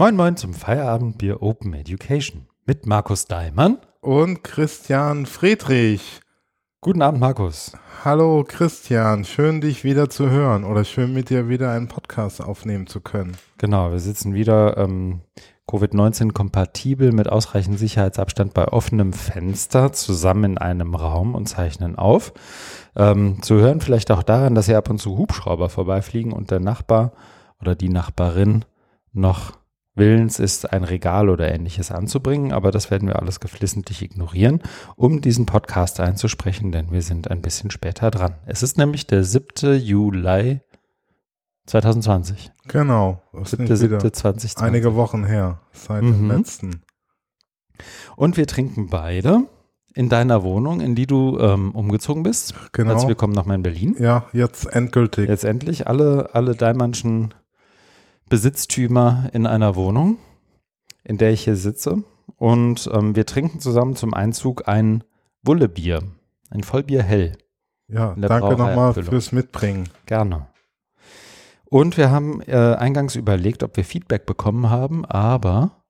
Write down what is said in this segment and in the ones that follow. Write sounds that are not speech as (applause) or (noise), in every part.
Moin Moin zum Feierabendbier Open Education mit Markus Daimann und Christian Friedrich. Guten Abend, Markus. Hallo Christian, schön dich wieder zu hören oder schön mit dir wieder einen Podcast aufnehmen zu können. Genau, wir sitzen wieder ähm, Covid-19 kompatibel mit ausreichend Sicherheitsabstand bei offenem Fenster zusammen in einem Raum und zeichnen auf. Ähm, zu hören vielleicht auch daran, dass hier ab und zu Hubschrauber vorbeifliegen und der Nachbar oder die Nachbarin noch willens ist, ein Regal oder ähnliches anzubringen, aber das werden wir alles geflissentlich ignorieren, um diesen Podcast einzusprechen, denn wir sind ein bisschen später dran. Es ist nämlich der 7. Juli 2020. Genau. Das 7. 7. 2020. Einige Wochen her, seit mhm. dem letzten. Und wir trinken beide in deiner Wohnung, in die du ähm, umgezogen bist. Genau. Herzlich willkommen nochmal in Berlin. Ja, jetzt endgültig. Jetzt endlich. Alle, alle Daimannschen Besitztümer in einer Wohnung, in der ich hier sitze. Und ähm, wir trinken zusammen zum Einzug ein Wullebier, ein Vollbier hell. Ja, danke nochmal fürs Mitbringen. Gerne. Und wir haben äh, eingangs überlegt, ob wir Feedback bekommen haben, aber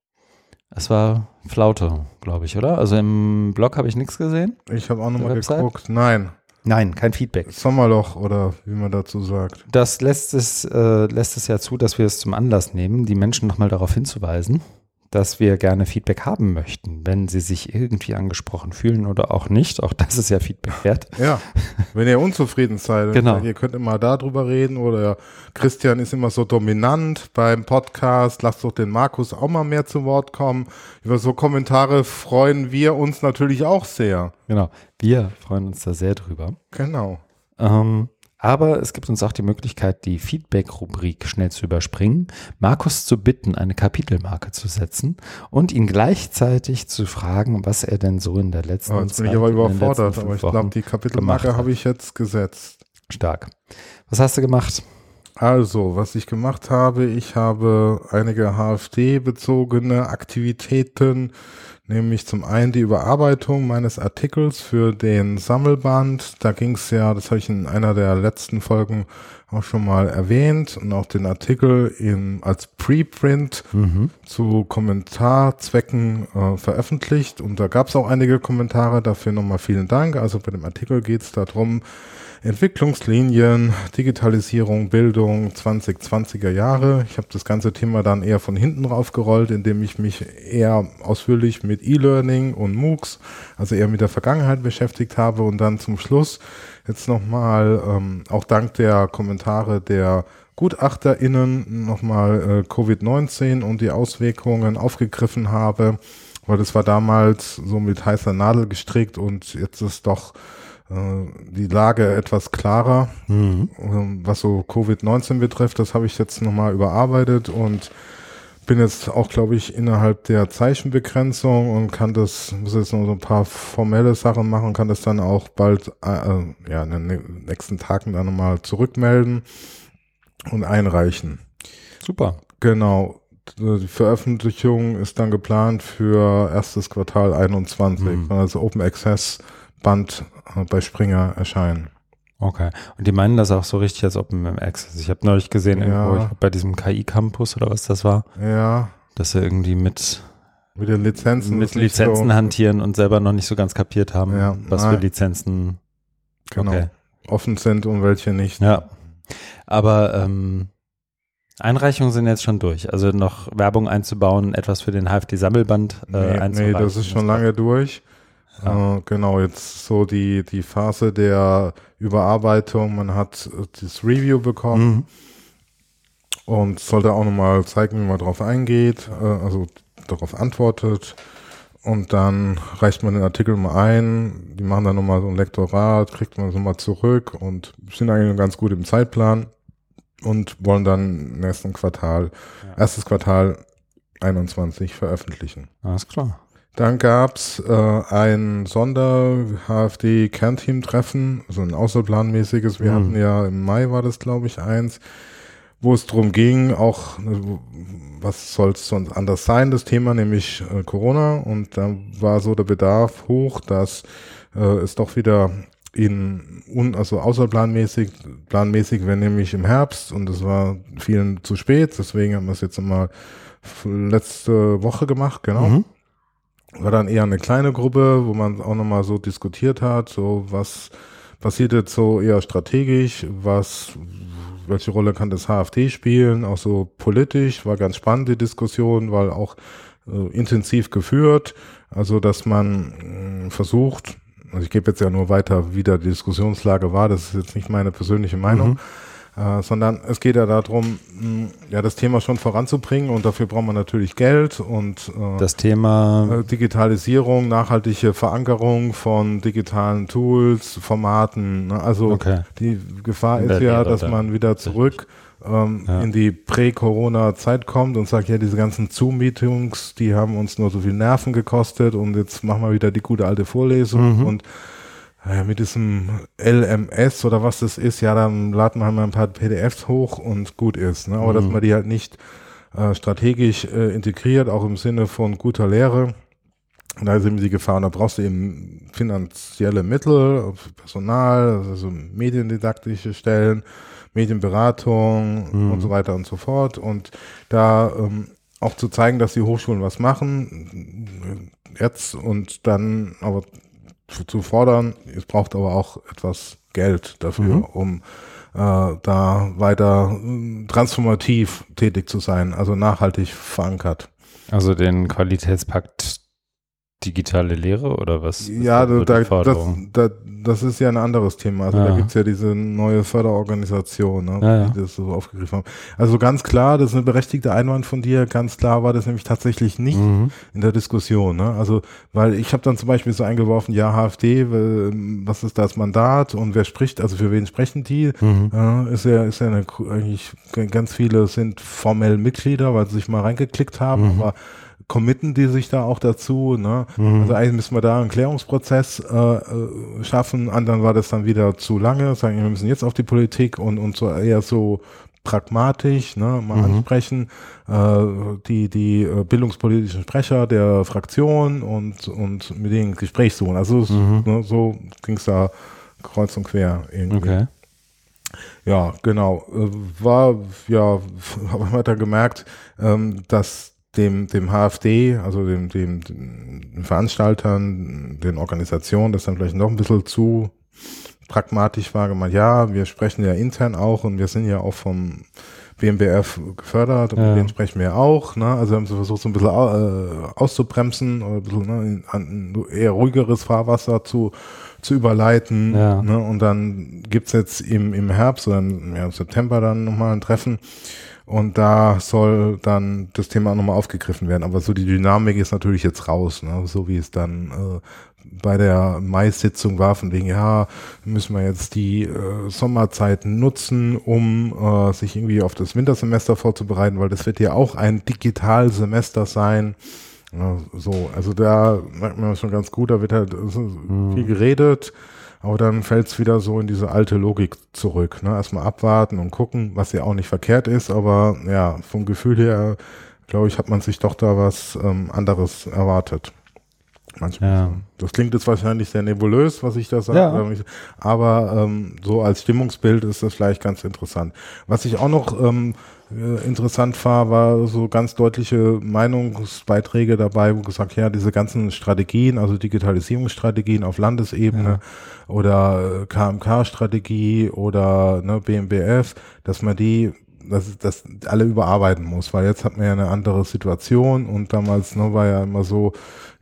es war Flaute, glaube ich, oder? Also im Blog habe ich nichts gesehen. Ich habe auch nochmal geguckt. Nein. Nein, kein Feedback. Sommerloch oder wie man dazu sagt. Das lässt es, äh, lässt es ja zu, dass wir es zum Anlass nehmen, die Menschen nochmal darauf hinzuweisen, dass wir gerne Feedback haben möchten, wenn sie sich irgendwie angesprochen fühlen oder auch nicht. Auch das ist ja Feedback wert. (laughs) Ja, wenn ihr unzufrieden seid, genau. ihr könnt immer darüber reden oder Christian ist immer so dominant beim Podcast, lasst doch den Markus auch mal mehr zu Wort kommen. Über so Kommentare freuen wir uns natürlich auch sehr. Genau, wir freuen uns da sehr drüber. Genau. Ähm, aber es gibt uns auch die Möglichkeit, die Feedback-Rubrik schnell zu überspringen, Markus zu bitten, eine Kapitelmarke zu setzen und ihn gleichzeitig zu fragen, was er denn so in der letzten oh, jetzt bin ich aber überfordert, aber ich glaube, die Kapitelmarke habe ich jetzt gesetzt. Stark. Was hast du gemacht? Also, was ich gemacht habe, ich habe einige HFD-bezogene Aktivitäten nämlich zum einen die Überarbeitung meines Artikels für den Sammelband. Da ging es ja, das habe ich in einer der letzten Folgen auch schon mal erwähnt und auch den Artikel in, als Preprint mhm. zu Kommentarzwecken äh, veröffentlicht. Und da gab es auch einige Kommentare, dafür nochmal vielen Dank. Also bei dem Artikel geht es darum, Entwicklungslinien, Digitalisierung, Bildung 2020er Jahre. Ich habe das ganze Thema dann eher von hinten raufgerollt, indem ich mich eher ausführlich mit E-Learning und MOOCs, also eher mit der Vergangenheit beschäftigt habe und dann zum Schluss jetzt nochmal, ähm, auch dank der Kommentare der GutachterInnen nochmal äh, Covid-19 und die Auswirkungen aufgegriffen habe, weil das war damals so mit heißer Nadel gestrickt und jetzt ist doch die Lage etwas klarer, mhm. Ähm, was so Covid-19 betrifft. Das habe ich jetzt nochmal überarbeitet und bin jetzt auch, glaube ich, innerhalb der Zeichenbegrenzung und kann das, muss jetzt noch so ein paar formelle Sachen machen, kann das dann auch bald, äh, äh ja, in den nächsten Tagen dann nochmal zurückmelden und einreichen. Super. Genau. Die Veröffentlichung ist dann geplant für erstes Quartal 21, mhm. also Open Access Band äh, bei Springer erscheinen. Okay. Und die meinen das auch so richtig als Open Access. Ich habe neulich gesehen, ja. irgendwo, bei diesem KI-Campus oder was das war. Ja. Dass sie irgendwie mit, mit den Lizenzen, mit Lizenzen so hantieren und selber noch nicht so ganz kapiert haben, ja. was Nein. für Lizenzen genau. Okay. offen sind und welche nicht. Ja. Aber ähm, Einreichungen sind jetzt schon durch. Also noch Werbung einzubauen, etwas für den HFD-Sammelband äh, nee, einzureichen. Nee, das ist schon lange durch. Ja. Äh, genau, jetzt so die, die Phase der Überarbeitung. Man hat äh, das Review bekommen mhm. und sollte auch nochmal zeigen, wie man darauf eingeht, äh, also darauf antwortet. Und dann reicht man den Artikel mal ein, die machen dann nochmal so ein Lektorat, kriegt man es nochmal zurück und sind eigentlich ganz gut im Zeitplan und wollen dann im nächsten Quartal, ja. erstes Quartal 21 veröffentlichen. Alles klar. Dann gab's äh, ein Sonder-HFD-Kernteam-Treffen, so ein außerplanmäßiges. Wir mhm. hatten ja im Mai war das, glaube ich, eins, wo es darum ging, auch was soll es sonst anders sein, das Thema, nämlich äh, Corona. Und da war so der Bedarf hoch, dass äh, es doch wieder in un, also außerplanmäßig, planmäßig wäre nämlich im Herbst und es war vielen zu spät, deswegen haben wir es jetzt mal letzte Woche gemacht, genau. Mhm. War dann eher eine kleine Gruppe, wo man auch nochmal so diskutiert hat, so was passiert jetzt so eher strategisch, was, welche Rolle kann das HFT spielen, auch so politisch, war ganz spannend die Diskussion, weil auch äh, intensiv geführt, also dass man äh, versucht, also ich gebe jetzt ja nur weiter, wie da die Diskussionslage war, das ist jetzt nicht meine persönliche Meinung, mhm. Äh, sondern es geht ja darum, mh, ja, das Thema schon voranzubringen und dafür braucht man natürlich Geld und äh, das Thema äh, Digitalisierung, nachhaltige Verankerung von digitalen Tools, Formaten. Ne? Also okay. die Gefahr ist ja, dass man wieder zurück ähm, ja. in die Prä-Corona-Zeit kommt und sagt, ja, diese ganzen Zoom-Meetings, die haben uns nur so viel Nerven gekostet und jetzt machen wir wieder die gute alte Vorlesung mhm. und äh, mit diesem LMS oder was das ist, ja, dann laden wir halt mal ein paar PDFs hoch und gut ist. Ne? Aber mhm. dass man die halt nicht äh, strategisch äh, integriert, auch im Sinne von guter Lehre. da ist eben die Gefahr, und da brauchst du eben finanzielle Mittel, Personal, also mediendidaktische Stellen, Medienberatung mhm. und so weiter und so fort. Und da ähm, auch zu zeigen, dass die Hochschulen was machen, jetzt und dann aber zu fordern, es braucht aber auch etwas Geld dafür, mhm. um äh, da weiter äh, transformativ tätig zu sein, also nachhaltig verankert. Also den Qualitätspakt digitale Lehre oder was? Ja, da, das, da, das ist ja ein anderes Thema. Also ja. da gibt's ja diese neue Förderorganisation, ne, ja, ja. die das so aufgegriffen haben. Also ganz klar, das ist eine berechtigte Einwand von dir, ganz klar war das nämlich tatsächlich nicht mhm. in der Diskussion. Ne? Also, weil ich habe dann zum Beispiel so eingeworfen, ja, HFD, was ist das Mandat und wer spricht, also für wen sprechen die? Mhm. Äh, ist ja, ist ja eine, eigentlich ganz viele sind formell Mitglieder, weil sie sich mal reingeklickt haben, mhm. aber committen die sich da auch dazu. Ne? Mhm. Also eigentlich müssen wir da einen Klärungsprozess äh, äh, schaffen. Anderen war das dann wieder zu lange. Sagen, wir müssen jetzt auf die Politik und, und so eher so pragmatisch ne, mal mhm. ansprechen, äh, die, die äh, bildungspolitischen Sprecher der Fraktion und, und mit denen Gespräch suchen. Also mhm. ne, so ging es da kreuz und quer irgendwie. Okay. Ja, genau. Äh, war, ja, (laughs) habe ich weiter gemerkt, ähm, dass dem, dem HFD, also dem, dem, den Veranstaltern, den Organisationen, das dann vielleicht noch ein bisschen zu pragmatisch war, gemeint, ja, wir sprechen ja intern auch und wir sind ja auch vom BMBF gefördert und ja. mit denen sprechen wir auch, ne? Also haben sie versucht, so ein bisschen äh, auszubremsen oder ein bisschen ne, in, eher ruhigeres Fahrwasser zu, zu überleiten. Ja. Ne? Und dann gibt's jetzt im, im Herbst oder im, ja, im September dann nochmal ein Treffen und da soll dann das Thema nochmal aufgegriffen werden. Aber so die Dynamik ist natürlich jetzt raus, ne? so wie es dann äh, bei der Mai-Sitzung war, von wegen, ja, müssen wir jetzt die äh, Sommerzeiten nutzen, um äh, sich irgendwie auf das Wintersemester vorzubereiten, weil das wird ja auch ein Digitalsemester sein. Ja, so, also da merkt man schon ganz gut, da wird halt mhm. viel geredet aber dann fällt es wieder so in diese alte Logik zurück. Ne? Erstmal abwarten und gucken, was ja auch nicht verkehrt ist, aber ja, vom Gefühl her, glaube ich, hat man sich doch da was ähm, anderes erwartet. Manchmal. Ja. Das klingt jetzt wahrscheinlich sehr nebulös, was ich da sage, ja. aber ähm, so als Stimmungsbild ist das vielleicht ganz interessant. Was ich auch noch ähm, äh, interessant war, war so ganz deutliche Meinungsbeiträge dabei, wo gesagt, ja, diese ganzen Strategien, also Digitalisierungsstrategien auf Landesebene ja. oder KMK-Strategie oder ne, BMBF, dass man die dass das alle überarbeiten muss, weil jetzt hat man ja eine andere Situation und damals ne, war ja immer so,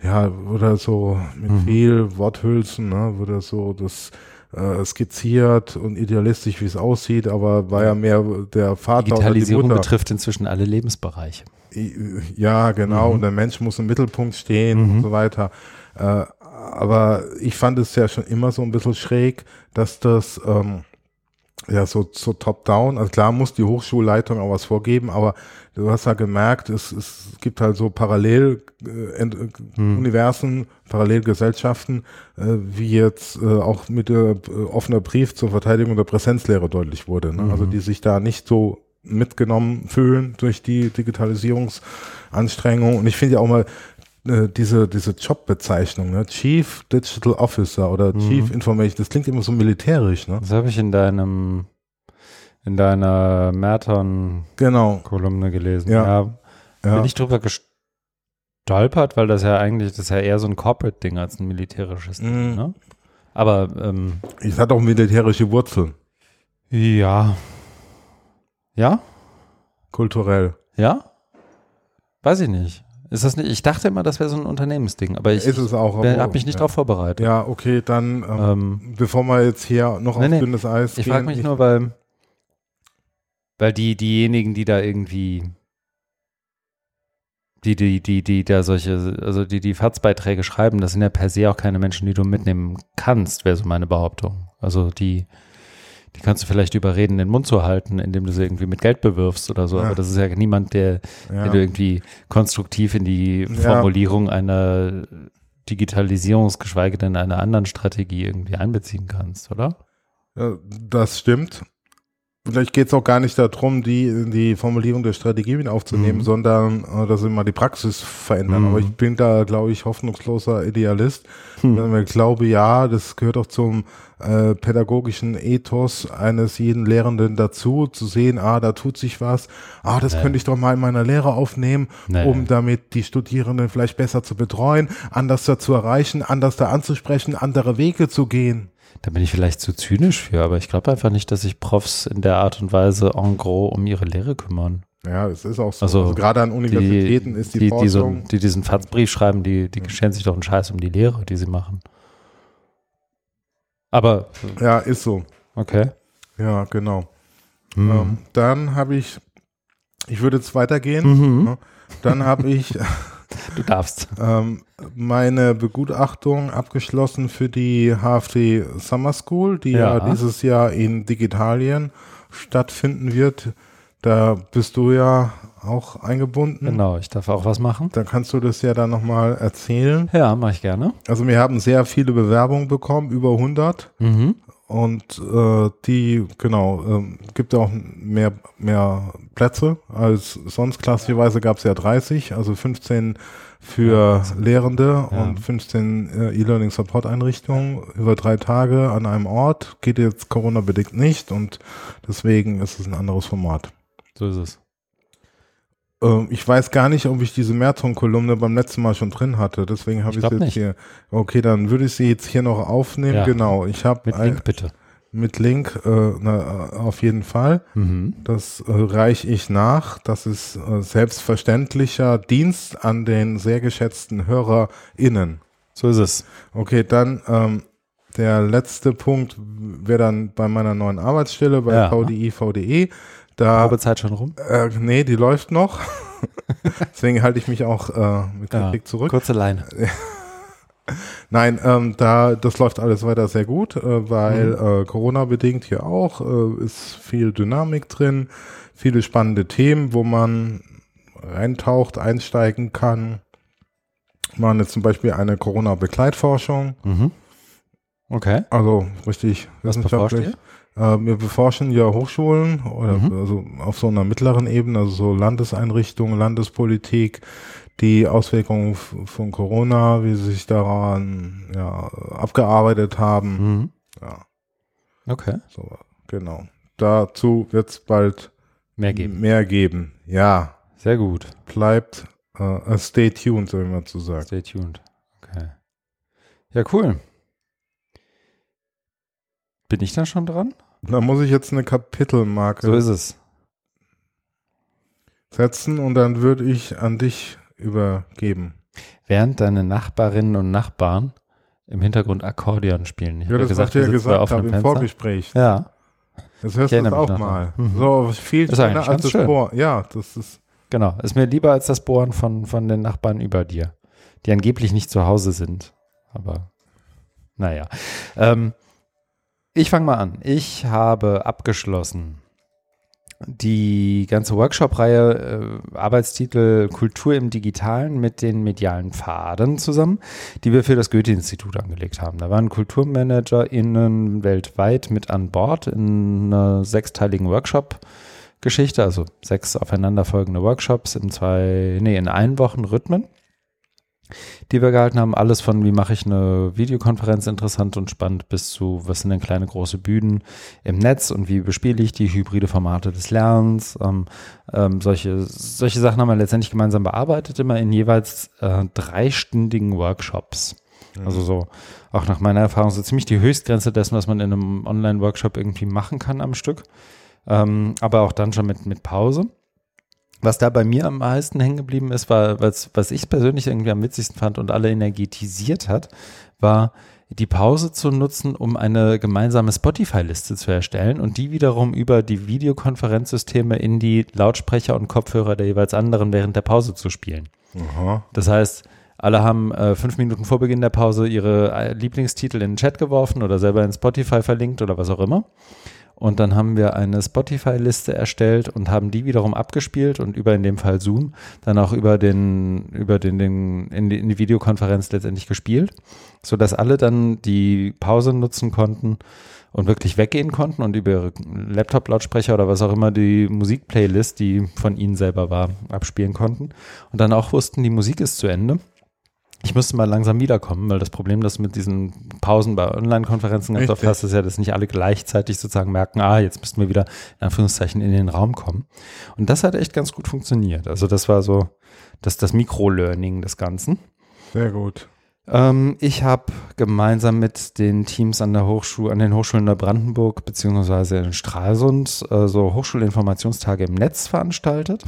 ja, oder so mit mhm. viel Worthülsen, ne, wurde so das äh, skizziert und idealistisch, wie es aussieht, aber war ja mehr der Vater. Digitalisierung betrifft inzwischen alle Lebensbereiche. Ja, genau. Mhm. Und der Mensch muss im Mittelpunkt stehen mhm. und so weiter. Äh, aber ich fand es ja schon immer so ein bisschen schräg, dass das ähm, ja so, so top-down, also klar muss die Hochschulleitung auch was vorgeben, aber du hast ja gemerkt, es, es gibt halt so Paralleluniversen, äh, hm. Parallelgesellschaften, äh, wie jetzt äh, auch mit der äh, offener Brief zur Verteidigung der Präsenzlehre deutlich wurde. Ne? Also mhm. Also die sich da nicht so mitgenommen fühlen durch die Digitalisierungsanstrengung. Und ich finde ja auch mal, äh, diese, diese Jobbezeichnung, ne? Chief Digital Officer oder Mhm. Chief Information, das klingt immer so militärisch, ne? Das habe ich in deinem, in deiner Merton-Kolumne Genau. gelesen. Ja. Bin Ja. ich drüber gestolpert, weil das ja eigentlich, das ist ja eher so ein Corporate-Ding als ein militärisches Ding, Mhm. ne? Aber, ähm, Es hat auch militärische Wurzeln, ja. Ja? kulturell. Ja? Weiß ich nicht. Ist das nicht? Ich dachte immer, das wäre so ein Unternehmensding, aber ich auch. habe mich nicht ja. drauf vorbereitet. Ja, okay, dann, ähm, Ähm, bevor wir jetzt hier noch Nee, auf nee. dünnes Eis ich gehen. frage mich nur, weil, weil die, diejenigen, die da irgendwie, die, die, die, die da solche, also die, die FATS-Beiträge schreiben, das sind ja per se auch keine Menschen, die du mitnehmen kannst, wäre so meine Behauptung. Also die, die kannst du vielleicht überreden, den Mund zu halten, indem du sie irgendwie mit Geld bewirfst oder so, Ja. aber das ist ja niemand, der, ja. den du irgendwie konstruktiv in die Ja. Formulierung einer Digitalisierungs-, geschweige denn einer anderen Strategie irgendwie einbeziehen kannst, oder? Ja, das stimmt. Vielleicht geht es auch gar nicht darum, die, die Formulierung der Strategie mit aufzunehmen, Mhm. sondern äh, dass sie mal die Praxis verändern. Mhm. Aber ich bin da, glaube ich, hoffnungsloser Idealist. Hm. Wenn ich glaube, ja, das gehört auch zum äh, pädagogischen Ethos eines jeden Lehrenden dazu, zu sehen, ah, da tut sich was, ah, das Nee. könnte ich doch mal in meiner Lehre aufnehmen, Nee. um damit die Studierenden vielleicht besser zu betreuen, anders da zu erreichen, anders da anzusprechen, andere Wege zu gehen. Da bin ich vielleicht zu zynisch für, aber ich glaube einfach nicht, dass sich Profs in der Art und Weise en gros um ihre Lehre kümmern. Ja, es ist auch so. Also, Also, gerade an Die, Universitäten ist die, die, die, so, Forschung. die diesen Fatzbrief schreiben, die, die scheren sich doch einen Scheiß um die Lehre, die sie machen. Aber, ja, ist so. okay. Ja, genau. Hm. Ähm, dann habe ich, ich würde jetzt weitergehen. Mhm. ne? Dann habe ich (laughs) Du darfst. ähm, meine Begutachtung abgeschlossen für die HFT Summer School, die ja, Ja. dieses Jahr in Digitalien stattfinden wird. Da bist du ja auch eingebunden. Genau, ich darf auch was machen. Da kannst du das ja dann nochmal erzählen. Ja, mache ich gerne. Also wir haben sehr viele Bewerbungen bekommen, über 100. Mhm. Und äh, die, genau, ähm, gibt auch mehr, mehr Plätze als sonst. Klassischerweise gab es ja 30, also 15 für Lehrende Ja. und 15 äh, E-Learning-Support-Einrichtungen über drei Tage an einem Ort. Geht jetzt Corona-bedingt nicht und deswegen ist es ein anderes Format. So ist es. Ähm, ich weiß gar nicht, ob ich diese Merton-Kolumne beim letzten Mal schon drin hatte. Deswegen habe Ich ich glaub jetzt nicht. hier. Okay, dann würde ich sie jetzt hier noch aufnehmen. Ja. Genau, ich habe Mit Link bitte. mit Link, äh, na, auf jeden Fall. Mhm. Das äh, reiche ich nach. Das ist äh, selbstverständlicher Dienst an den sehr geschätzten HörerInnen. So ist es. Okay, dann ähm, der letzte Punkt wäre dann bei meiner neuen Arbeitsstelle bei Ja. VDI, VDE. Da, Probezeit schon rum? äh, nee, die läuft noch. (laughs) Deswegen halte ich mich auch äh, mit Ja. Kritik zurück. Kurze Leine. (laughs) Nein, ähm, da das läuft alles weiter sehr gut, äh, weil äh, Corona bedingt hier auch äh, ist viel Dynamik drin, viele spannende Themen, wo man reintaucht, einsteigen kann. Machen jetzt zum Beispiel eine Corona-Begleitforschung, Mhm. Okay. also richtig Was wissenschaftlich. Äh, wir beforschen ja Hochschulen oder Mhm. also auf so einer mittleren Ebene, also so Landeseinrichtungen, Landespolitik, die Auswirkungen von Corona, wie sie sich daran ja, abgearbeitet haben. Mhm. Ja, Okay. so, genau. Dazu wird es bald Mehr geben. mehr geben. Ja, Sehr gut. bleibt äh, stay tuned, so wie man zu sagt. Stay tuned. Okay. Ja, cool. Bin ich dann schon dran? Da muss ich jetzt eine Kapitelmarke So ist es. setzen und dann würde ich an dich übergeben. Während deine Nachbarinnen und Nachbarn im Hintergrund Akkordeon spielen. Ich Ja, das, wir ich ja gesagt habe im Fenster. Vorgespräch. Ja, Das hörst du das auch mal. Mhm. So, viel Ist schöner als das schön. Bohr. Ja, das ist. genau. Ist mir lieber als das Bohren von, von den Nachbarn über dir, die angeblich nicht zu Hause sind. Aber naja. Ähm, ich fange mal an. Ich habe abgeschlossen die ganze Workshop-Reihe, äh, Arbeitstitel Kultur im Digitalen mit den medialen Pfaden zusammen, die wir für das Goethe-Institut angelegt haben. Da waren KulturmanagerInnen weltweit mit an Bord in einer sechsteiligen Workshop-Geschichte, also sechs aufeinanderfolgende Workshops in zwei, nee, in ein Wochen Rhythmen. Die wir gehalten haben. Alles von, wie mache ich eine Videokonferenz interessant und spannend, bis zu, was sind denn kleine, große Bühnen im Netz und wie bespiele ich die hybride Formate des Lernens. Ähm, ähm, solche, solche Sachen haben wir letztendlich gemeinsam bearbeitet, immer in jeweils äh, dreistündigen Workshops. Mhm. Also so, auch nach meiner Erfahrung, so ziemlich die Höchstgrenze dessen, was man in einem Online-Workshop irgendwie machen kann am Stück. Ähm, aber auch dann schon mit, mit Pause. Was da bei mir am meisten hängen geblieben ist, war, was, was ich persönlich irgendwie am witzigsten fand und alle energetisiert hat, war die Pause zu nutzen, um eine gemeinsame Spotify-Liste zu erstellen und die wiederum über die Videokonferenzsysteme in die Lautsprecher und Kopfhörer der jeweils anderen während der Pause zu spielen. Aha. Das heißt, alle haben äh, fünf Minuten vor Beginn der Pause ihre äh, Lieblingstitel in den Chat geworfen oder selber in Spotify verlinkt oder was auch immer. Und dann haben wir eine Spotify-Liste erstellt und haben die wiederum abgespielt und über in dem Fall Zoom dann auch über den, über den, den in, die, in die Videokonferenz letztendlich gespielt, sodass alle dann die Pause nutzen konnten und wirklich weggehen konnten und über ihre Laptop-Lautsprecher oder was auch immer die Musikplaylist, die von ihnen selber war, abspielen konnten. Und dann auch wussten, die Musik ist zu Ende ich müsste mal langsam wiederkommen, weil das Problem, das mit diesen Pausen bei Online-Konferenzen ganz oft hast, ist ja, dass nicht alle gleichzeitig sozusagen merken, ah, jetzt müssten wir wieder in Anführungszeichen in den Raum kommen. Und das hat echt ganz gut funktioniert. Also das war so das, das Mikro-Learning des Ganzen. Sehr gut. Ähm, ich habe gemeinsam mit den Teams an der Hochschule, an den Hochschulen Neubrandenburg beziehungsweise in Stralsund äh, so Hochschulinformationstage im Netz veranstaltet.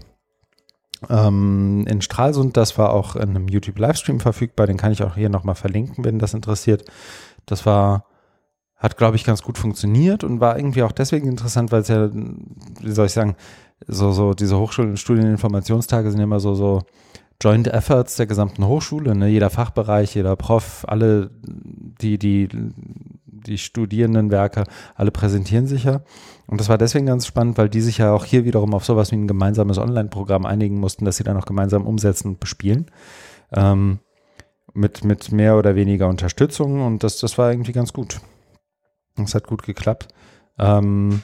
Ähm, in Stralsund, das war auch in einem YouTube-Livestream verfügbar, den kann ich auch hier nochmal verlinken, wenn das interessiert. Das war, hat, glaube ich, ganz gut funktioniert und war irgendwie auch deswegen interessant, weil es ja, wie soll ich sagen, so, so diese Hochschulen- und Studieninformationstage sind immer so, so Joint Efforts der gesamten Hochschule, ne? jeder Fachbereich, jeder Prof, alle, die, die, die Studierendenwerke, alle präsentieren sich ja. Und das war deswegen ganz spannend, weil die sich ja auch hier wiederum auf sowas wie ein gemeinsames Online-Programm einigen mussten, dass sie dann auch gemeinsam umsetzen und bespielen. Ähm, mit, mit mehr oder weniger Unterstützung und das, das war irgendwie ganz gut. Das hat gut geklappt. Ähm,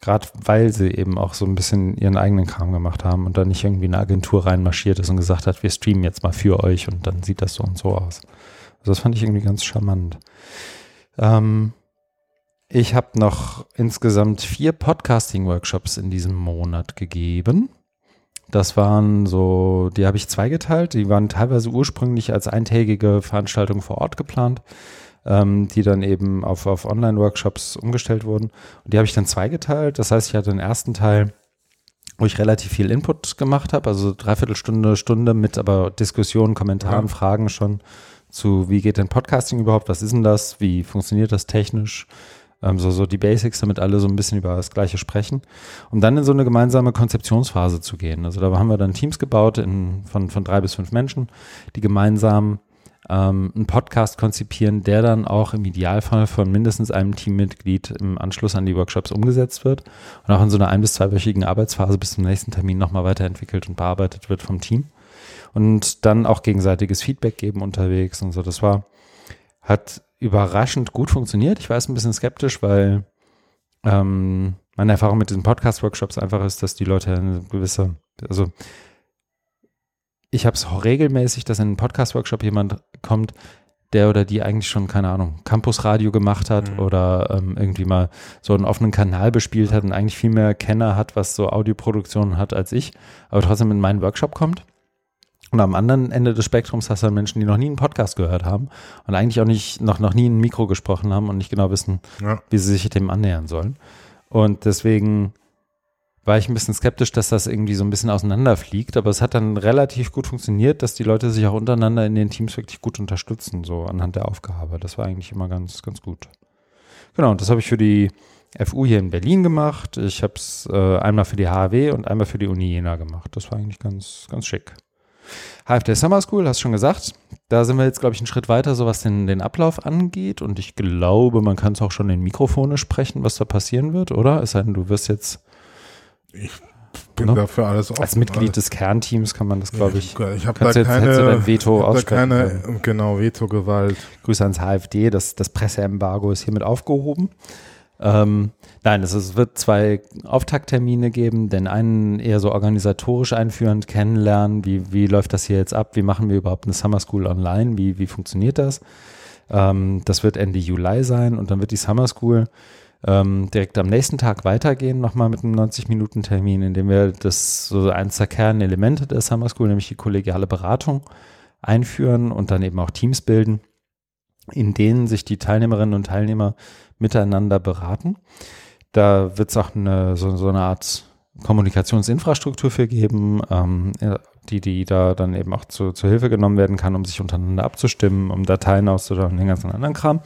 Gerade weil sie eben auch so ein bisschen ihren eigenen Kram gemacht haben und dann nicht irgendwie eine Agentur reinmarschiert ist und gesagt hat, wir streamen jetzt mal für euch und dann sieht das so und so aus. Also das fand ich irgendwie ganz charmant. Ähm, ich habe noch insgesamt vier Podcasting-Workshops in diesem Monat gegeben. Das waren so, die habe ich zweigeteilt. Die waren teilweise ursprünglich als eintägige Veranstaltung vor Ort geplant ähm, die dann eben auf, auf Online-Workshops umgestellt wurden. Und die habe ich dann zweigeteilt. Das heißt, ich hatte den ersten Teil, wo ich relativ viel Input gemacht habe, also dreiviertel Stunde, Stunde mit aber Diskussionen, Kommentaren, ja. Fragen schon zu, wie geht denn Podcasting überhaupt, was ist denn das, wie funktioniert das technisch, ähm, so, so die Basics, damit alle so ein bisschen über das Gleiche sprechen, um dann in so eine gemeinsame Konzeptionsphase zu gehen. Also da haben wir dann Teams gebaut in, von, von drei bis fünf Menschen, die gemeinsam ähm, einen Podcast konzipieren, der dann auch im Idealfall von mindestens einem Teammitglied im Anschluss an die Workshops umgesetzt wird und auch in so einer ein- bis zweiwöchigen Arbeitsphase bis zum nächsten Termin nochmal weiterentwickelt und bearbeitet wird vom Team. Und dann auch gegenseitiges Feedback geben unterwegs und so. Das war, hat überraschend gut funktioniert. Ich war jetzt ein bisschen skeptisch, weil ähm, meine Erfahrung mit diesen Podcast-Workshops einfach ist, dass die Leute eine gewisse, also ich habe es regelmäßig, dass in einen Podcast-Workshop jemand kommt, der oder die eigentlich schon, keine Ahnung, Campusradio gemacht hat mhm. oder ähm, irgendwie mal so einen offenen Kanal bespielt hat und eigentlich viel mehr Kenner hat, was so Audioproduktionen hat als ich, aber trotzdem in meinen Workshop kommt. Und am anderen Ende des Spektrums hast du dann Menschen, die noch nie einen Podcast gehört haben und eigentlich auch nicht, noch, noch nie ein Mikro gesprochen haben und nicht genau wissen, ja. wie sie sich dem annähern sollen. Und deswegen war ich ein bisschen skeptisch, dass das irgendwie so ein bisschen auseinanderfliegt, aber es hat dann relativ gut funktioniert, dass die Leute sich auch untereinander in den Teams wirklich gut unterstützen, so anhand der Aufgabe. Das war eigentlich immer ganz, ganz gut. Genau, und das habe ich für die FU hier in Berlin gemacht. Ich habe es äh, einmal für die HAW und einmal für die Uni Jena gemacht. Das war eigentlich ganz, ganz schick. HFD Summer School, hast du schon gesagt. Da sind wir jetzt, glaube ich, einen Schritt weiter, so was den, den Ablauf angeht. Und ich glaube, man kann es auch schon in Mikrofone sprechen, was da passieren wird, oder? Es sei denn, du wirst jetzt ich bin ne? dafür alles offen. Als Mitglied alles. des Kernteams kann man das, glaube ich. Ich habe da keine, Veto hab da keine genau Veto-Gewalt. Grüße ans HFD, das, das Presseembargo ist hiermit aufgehoben. Ähm, nein, es, wird zwei Auftakttermine geben, den einen eher so organisatorisch einführend kennenlernen, wie, wie läuft das hier jetzt ab, wie machen wir überhaupt eine Summer School online, wie, wie funktioniert das? Ähm, das wird Ende Juli sein und dann wird die Summer School ähm, direkt am nächsten Tag weitergehen, nochmal mit einem 90-Minuten-Termin, in dem wir das so eins der Kernelemente der Summer School, nämlich die kollegiale Beratung, einführen und dann eben auch Teams bilden, in denen sich die Teilnehmerinnen und Teilnehmer miteinander beraten. Da wird es auch eine, so, so, eine Art Kommunikationsinfrastruktur für geben, ähm, die, die da dann eben auch zu, zur Hilfe genommen werden kann, um sich untereinander abzustimmen, um Dateien auszutauschen, den ganzen anderen Kram.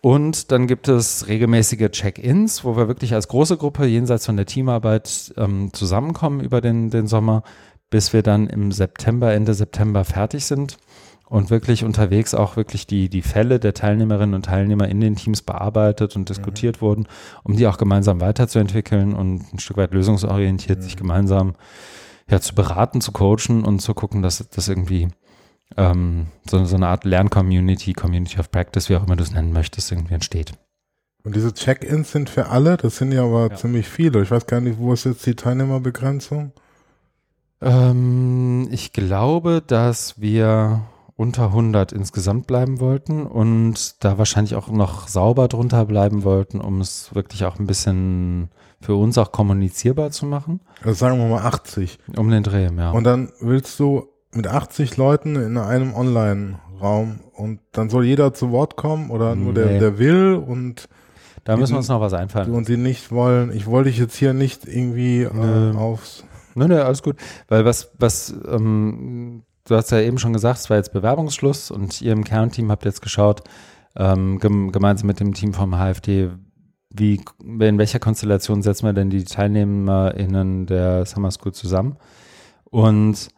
Und dann gibt es regelmäßige Check-ins, wo wir wirklich als große Gruppe jenseits von der Teamarbeit ähm, zusammenkommen über den, den Sommer, bis wir dann im September, Ende September fertig sind und wirklich unterwegs auch wirklich die, die Fälle der Teilnehmerinnen und Teilnehmer in den Teams bearbeitet und diskutiert mhm. wurden, um die auch gemeinsam weiterzuentwickeln und ein Stück weit lösungsorientiert mhm. sich gemeinsam ja, zu beraten, zu coachen und zu gucken, dass das irgendwie ähm, so, so eine Art Lerncommunity, Community of Practice, wie auch immer du es nennen möchtest, irgendwie entsteht. Und diese Check-ins sind für alle, das sind ja aber ja. ziemlich viele. Ich weiß gar nicht, wo ist jetzt die Teilnehmerbegrenzung? Ähm, ich glaube, dass wir unter 100 insgesamt bleiben wollten und da wahrscheinlich auch noch sauber drunter bleiben wollten, um es wirklich auch ein bisschen für uns auch kommunizierbar zu machen. Also sagen wir mal 80. Um den Dreh, ja. Und dann willst du mit 80 Leuten in einem Online-Raum und dann soll jeder zu Wort kommen oder nur nee. der, der will und da müssen wir uns noch was einfallen. Und sie nicht wollen, ich wollte dich jetzt hier nicht irgendwie äh, aufs. Nö, nö, alles gut. Weil was, was ähm, du hast ja eben schon gesagt, es war jetzt Bewerbungsschluss und ihr im Kernteam habt jetzt geschaut, ähm, gem gemeinsam mit dem Team vom HFD, wie, in welcher Konstellation setzen wir denn die TeilnehmerInnen der Summer School zusammen? Und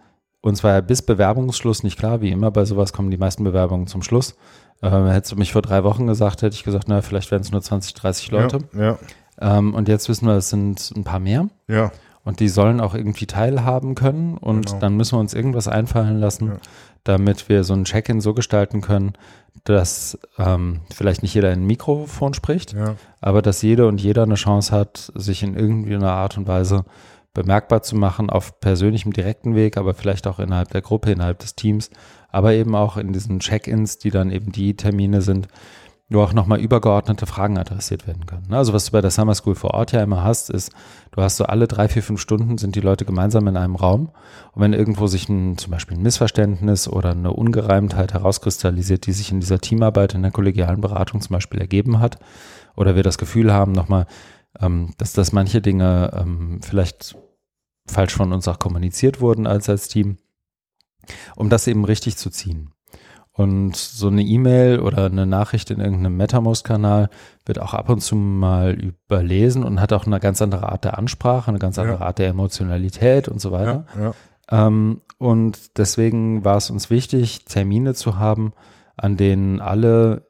uns war ja bis Bewerbungsschluss nicht klar, wie immer bei sowas kommen die meisten Bewerbungen zum Schluss. Ähm, hättest du mich vor drei Wochen gesagt, hätte ich gesagt, na, vielleicht wären es nur 20, 30 Leute. Ja, ja. Ähm, und jetzt wissen wir, es sind ein paar mehr. Ja. Und die sollen auch irgendwie teilhaben können. Und genau. dann müssen wir uns irgendwas einfallen lassen, ja. damit wir so ein Check-in so gestalten können, dass ähm, vielleicht nicht jeder in ein Mikrofon spricht, ja. aber dass jede und jeder eine Chance hat, sich in irgendwie einer Art und Weise bemerkbar zu machen auf persönlichem direkten Weg, aber vielleicht auch innerhalb der Gruppe, innerhalb des Teams, aber eben auch in diesen Check-ins, die dann eben die Termine sind, wo auch nochmal übergeordnete Fragen adressiert werden können. Ne? Also was du bei der Summer School vor Ort ja immer hast, ist, du hast so alle drei, vier, fünf Stunden sind die Leute gemeinsam in einem Raum und wenn irgendwo sich ein, zum Beispiel ein Missverständnis oder eine Ungereimtheit herauskristallisiert, die sich in dieser Teamarbeit, in der kollegialen Beratung zum Beispiel ergeben hat, oder wir das Gefühl haben, nochmal, ähm, dass, dass manche Dinge ähm, vielleicht falsch von uns auch kommuniziert wurden als als Team, um das eben richtig zu ziehen. Und so eine E-Mail oder eine Nachricht in irgendeinem MetaMost-Kanal wird auch ab und zu mal überlesen und hat auch eine ganz andere Art der Ansprache, eine ganz andere ja. Art der Emotionalität und so weiter. Ja, ja. Ähm, und deswegen war es uns wichtig, Termine zu haben, an denen alle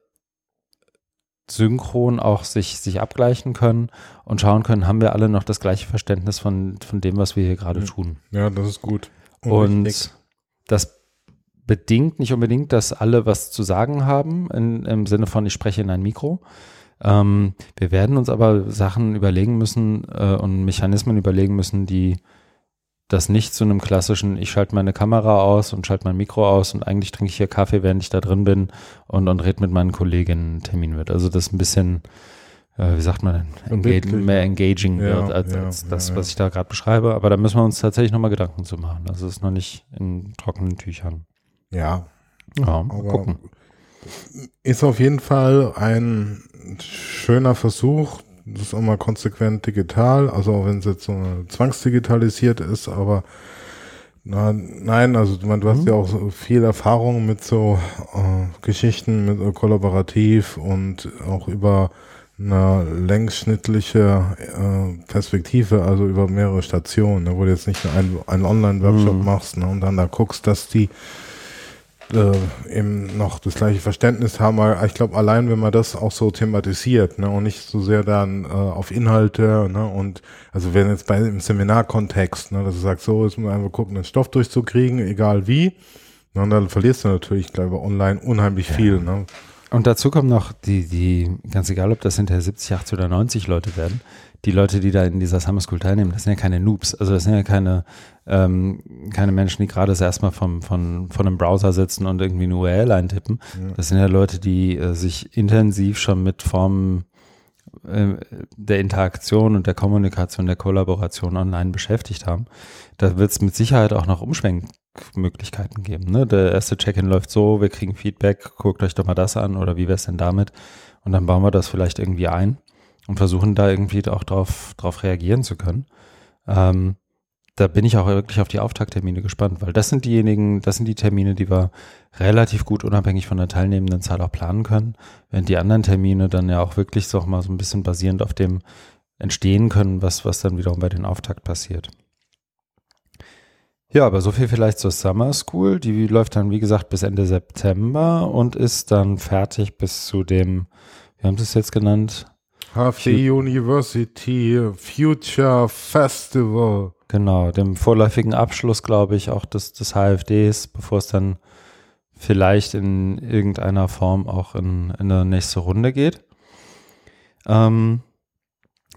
synchron auch sich, sich abgleichen können und schauen können, haben wir alle noch das gleiche Verständnis von, von dem, was wir hier gerade tun. Ja, das ist gut. Und, und das bedingt nicht unbedingt, dass alle was zu sagen haben, in, im Sinne von, ich spreche in ein Mikro. Ähm, wir werden uns aber Sachen überlegen müssen äh, und Mechanismen überlegen müssen, die das nicht zu einem klassischen, ich schalte meine Kamera aus und schalte mein Mikro aus und eigentlich trinke ich hier Kaffee, während ich da drin bin und, und rede mit meinen Kolleginnen Termin wird. Also das ein bisschen, äh, wie sagt man denn, Engage, mehr engaging ja, wird als, ja, als das, ja, was ich da gerade beschreibe. Aber da müssen wir uns tatsächlich nochmal Gedanken zu machen. Also es ist noch nicht in trockenen Tüchern. Ja. Ja, mal gucken. Ist auf jeden Fall ein schöner Versuch, das ist auch mal konsequent digital, also auch wenn es jetzt so zwangsdigitalisiert ist, aber na, nein, also man, du hast mhm. ja auch so viel Erfahrung mit so äh, Geschichten, mit äh, kollaborativ und auch über eine längsschnittliche äh, Perspektive, also über mehrere Stationen, ne, wo du jetzt nicht nur einen, einen Online-Workshop mhm. machst ne, und dann da guckst, dass die äh, eben noch das gleiche Verständnis haben. Aber ich glaube, allein wenn man das auch so thematisiert ne, und nicht so sehr dann äh, auf Inhalte ne, und also wenn jetzt bei im Seminarkontext, ne, dass du sagst, so, jetzt muss man einfach gucken, den Stoff durchzukriegen, egal wie, ne, dann verlierst du natürlich, glaube ich, online unheimlich ja. viel. Ne? Und dazu kommen noch die, die, ganz egal, ob das hinterher 70, 80 oder 90 Leute werden, die Leute, die da in dieser Summer School teilnehmen, das sind ja keine Noobs. Also das sind ja keine, ähm, keine Menschen, die gerade erstmal vom, von, von einem Browser sitzen und irgendwie eine URL eintippen. Ja. Das sind ja Leute, die äh, sich intensiv schon mit Formen äh, der Interaktion und der Kommunikation, der Kollaboration online beschäftigt haben. Da wird es mit Sicherheit auch noch Umschwenkmöglichkeiten geben. Ne? Der erste Check-in läuft so, wir kriegen Feedback, guckt euch doch mal das an oder wie wäre es denn damit? Und dann bauen wir das vielleicht irgendwie ein und versuchen da irgendwie auch drauf, drauf reagieren zu können. Ähm, da bin ich auch wirklich auf die Auftakttermine gespannt, weil das sind diejenigen, das sind die Termine, die wir relativ gut unabhängig von der teilnehmenden Zahl auch planen können, während die anderen Termine dann ja auch wirklich so mal so ein bisschen basierend auf dem entstehen können, was, was dann wiederum bei den Auftakt passiert. Ja, aber so viel vielleicht zur Summer School. Die läuft dann, wie gesagt, bis Ende September und ist dann fertig bis zu dem, wie haben Sie es jetzt genannt? HFD University Future Festival. Genau, dem vorläufigen Abschluss, glaube ich, auch des, des HFDs, bevor es dann vielleicht in irgendeiner Form auch in, in eine nächste Runde geht. Ähm,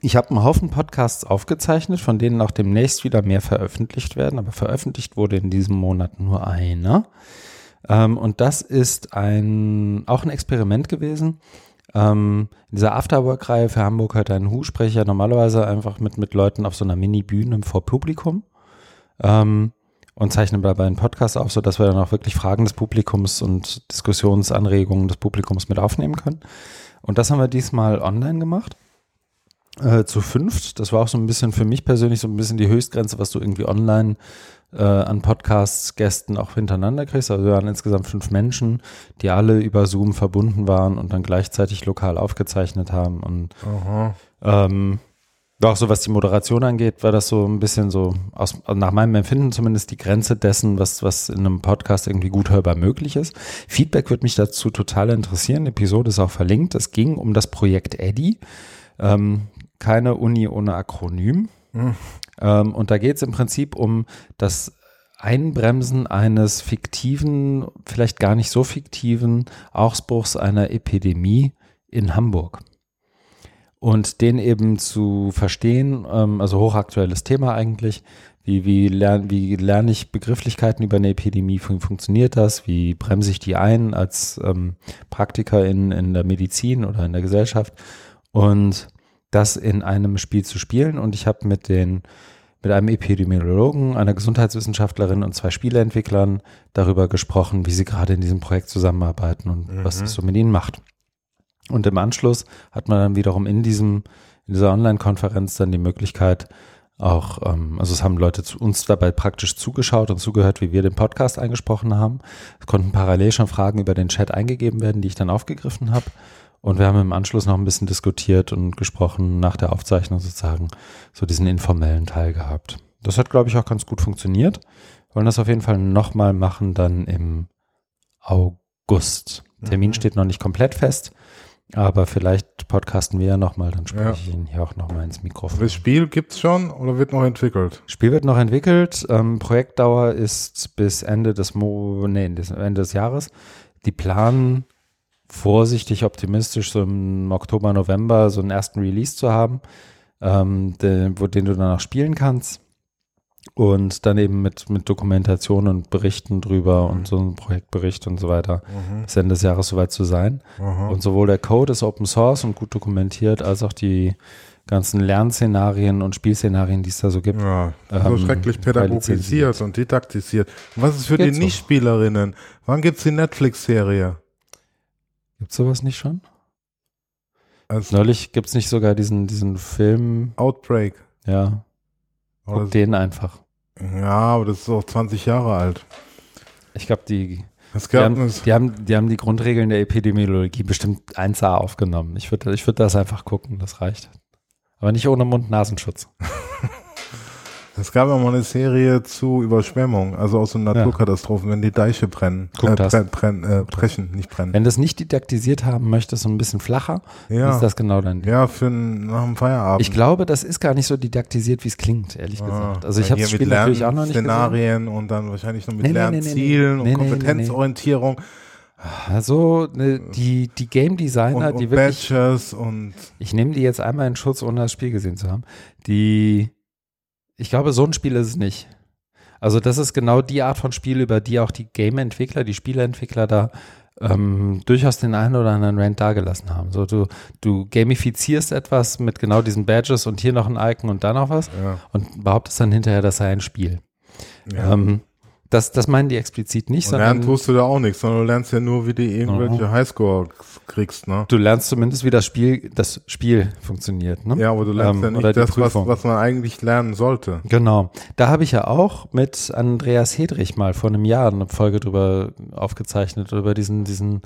ich habe einen Haufen Podcasts aufgezeichnet, von denen auch demnächst wieder mehr veröffentlicht werden, aber veröffentlicht wurde in diesem Monat nur einer. Ähm, und das ist ein, auch ein Experiment gewesen. Ähm, in dieser Afterwork-Reihe für Hamburg hört ein Hu spreche ja normalerweise einfach mit, mit Leuten auf so einer Mini-Bühne vor Publikum ähm, und zeichne dabei einen Podcast auf, sodass wir dann auch wirklich Fragen des Publikums und Diskussionsanregungen des Publikums mit aufnehmen können. Und das haben wir diesmal online gemacht. Äh, zu fünft. Das war auch so ein bisschen für mich persönlich so ein bisschen die Höchstgrenze, was du irgendwie online äh, an Podcasts, Gästen auch hintereinander kriegst. Also wir waren insgesamt fünf Menschen, die alle über Zoom verbunden waren und dann gleichzeitig lokal aufgezeichnet haben. Und ähm, auch so was die Moderation angeht, war das so ein bisschen so, aus, nach meinem Empfinden zumindest die Grenze dessen, was, was in einem Podcast irgendwie gut hörbar möglich ist. Feedback würde mich dazu total interessieren. Die Episode ist auch verlinkt. Es ging um das Projekt Eddy. Ähm, keine Uni ohne Akronym. Hm. Ähm, und da geht es im Prinzip um das Einbremsen eines fiktiven, vielleicht gar nicht so fiktiven Ausbruchs einer Epidemie in Hamburg. Und den eben zu verstehen, ähm, also hochaktuelles Thema eigentlich, wie, wie, lerne, wie lerne ich Begrifflichkeiten über eine Epidemie, fun funktioniert das, wie bremse ich die ein als ähm, Praktiker in, in der Medizin oder in der Gesellschaft und das in einem Spiel zu spielen. Und ich habe mit den mit einem Epidemiologen, einer Gesundheitswissenschaftlerin und zwei Spieleentwicklern darüber gesprochen, wie sie gerade in diesem Projekt zusammenarbeiten und Mhm. was es so mit ihnen macht. Und im Anschluss hat man dann wiederum in diesem, in dieser Online-Konferenz dann die Möglichkeit, auch, ähm, also es haben Leute zu uns dabei praktisch zugeschaut und zugehört, wie wir den Podcast eingesprochen haben. Es konnten parallel schon Fragen über den Chat eingegeben werden, die ich dann aufgegriffen habe. Und wir haben im Anschluss noch ein bisschen diskutiert und gesprochen nach der Aufzeichnung sozusagen, so diesen informellen Teil gehabt. Das hat, glaube ich, auch ganz gut funktioniert. Wir wollen das auf jeden Fall nochmal machen, dann im August. Termin Mhm. steht noch nicht komplett fest, aber vielleicht podcasten wir ja nochmal, dann spreche Ja. ich Ihnen hier auch nochmal ins Mikrofon. Das Spiel gibt's schon oder wird noch entwickelt? Spiel wird noch entwickelt. Ähm, Projektdauer ist bis Ende des Mo nee, Ende des Jahres. Die planen vorsichtig optimistisch so im Oktober, November so einen ersten Release zu haben, ähm, den, wo, den du dann auch spielen kannst. Und dann eben mit, mit Dokumentation und Berichten drüber und so einem Projektbericht und so weiter Mhm. bis Ende des Jahres soweit zu sein. Aha. Und sowohl der Code ist Open Source und gut dokumentiert, als auch die ganzen Lernszenarien und Spielszenarien, die es da so gibt. Ja, so Ähm, schrecklich pädagogisiert und didaktisiert. Und was ist für Geht die so. Nichtspielerinnen? Wann gibt's die Netflix-Serie? Gibt's sowas nicht schon? Also Neulich gibt's nicht sogar diesen, diesen Film, Outbreak. ja, Oder guck den einfach. ja, aber das ist auch 20 Jahre alt. Ich glaube, die, Es die, haben, es- die, haben, die haben die Grundregeln der Epidemiologie bestimmt 1a aufgenommen. Ich würde ich würd das einfach gucken, das reicht. Aber nicht ohne Mund-Nasenschutz. (laughs) es gab ja mal eine Serie zu Überschwemmung, also aus so Naturkatastrophen, wenn die Deiche brennen. Guck äh, das. brenn, brenn, äh, brechen, nicht brennen. Wenn du es nicht didaktisiert haben möchtest, so ein bisschen flacher, Ja, ist das genau dein Ding. ja für n- nach dem Feierabend. Ich glaube, das ist gar nicht so didaktisiert, wie es klingt, ehrlich Ah, gesagt. Also ich habe das Spiel natürlich auch noch nicht gesehen. Szenarien und dann wahrscheinlich noch mit Nee, nee, nee, nee, Lernzielen nee. Nee, und nee, nee, Kompetenzorientierung. Also ne, die, die Game Designer, und, die und wirklich, Badges und ich nehme die jetzt einmal in Schutz, ohne das Spiel gesehen zu haben, die, ich glaube, so ein Spiel ist es nicht. Also das ist genau die Art von Spiel, über die auch die Game-Entwickler, die Spieleentwickler da ähm, durchaus den einen oder anderen Rant dagelassen haben. So, du, du gamifizierst etwas mit genau diesen Badges und hier noch ein Icon und da noch was ja. und behauptest dann hinterher, das sei ein Spiel. ja. Ähm, das, das meinen die explizit nicht, Und lernen tust du da auch nichts, sondern du lernst ja nur, wie du irgendwelche Highscore kriegst, ne? du lernst zumindest, wie das Spiel, das Spiel funktioniert. Ne? Ja, aber du lernst Ähm, ja nicht das, was, was man eigentlich lernen sollte. Genau. Da habe ich ja auch mit Andreas Hedrich mal vor einem Jahr eine Folge drüber aufgezeichnet, über diesen, diesen,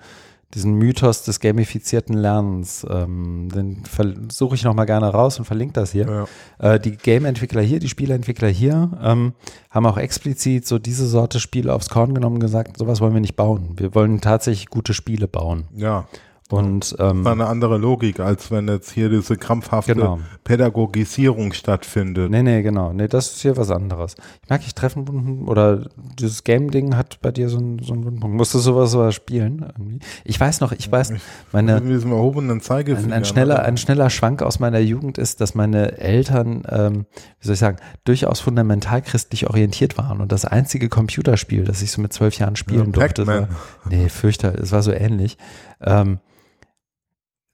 diesen Mythos des gamifizierten Lernens. Ähm, den suche ich nochmal gerne raus und verlinke das hier. Ja. Äh, die Game-Entwickler hier, die Spieleentwickler hier, ähm, haben auch explizit so diese Sorte Spiele aufs Korn genommen und gesagt, sowas wollen wir nicht bauen. Wir wollen tatsächlich gute Spiele bauen. ja. Und ähm, Das ist eine andere Logik, als wenn jetzt hier diese krampfhafte Genau. Pädagogisierung stattfindet. Nee, nee, genau. Nee, das ist hier was anderes. Ich merke, ich Treffenbunden oder dieses Game-Ding hat bei dir so einen, so einen Wundpunkt. Musst du sowas sowas spielen? Irgendwie? Ich weiß noch, ich weiß, meine, Mit diesem erhobenen Zeigefinger. ein, ein, ne? schneller, ein schneller Schwank aus meiner Jugend ist, dass meine Eltern, ähm, wie soll ich sagen, durchaus fundamental christlich orientiert waren. Und das einzige Computerspiel, das ich so mit zwölf Jahren spielen Ja, durfte, war, nee, fürchterlich, es war so ähnlich. Ähm,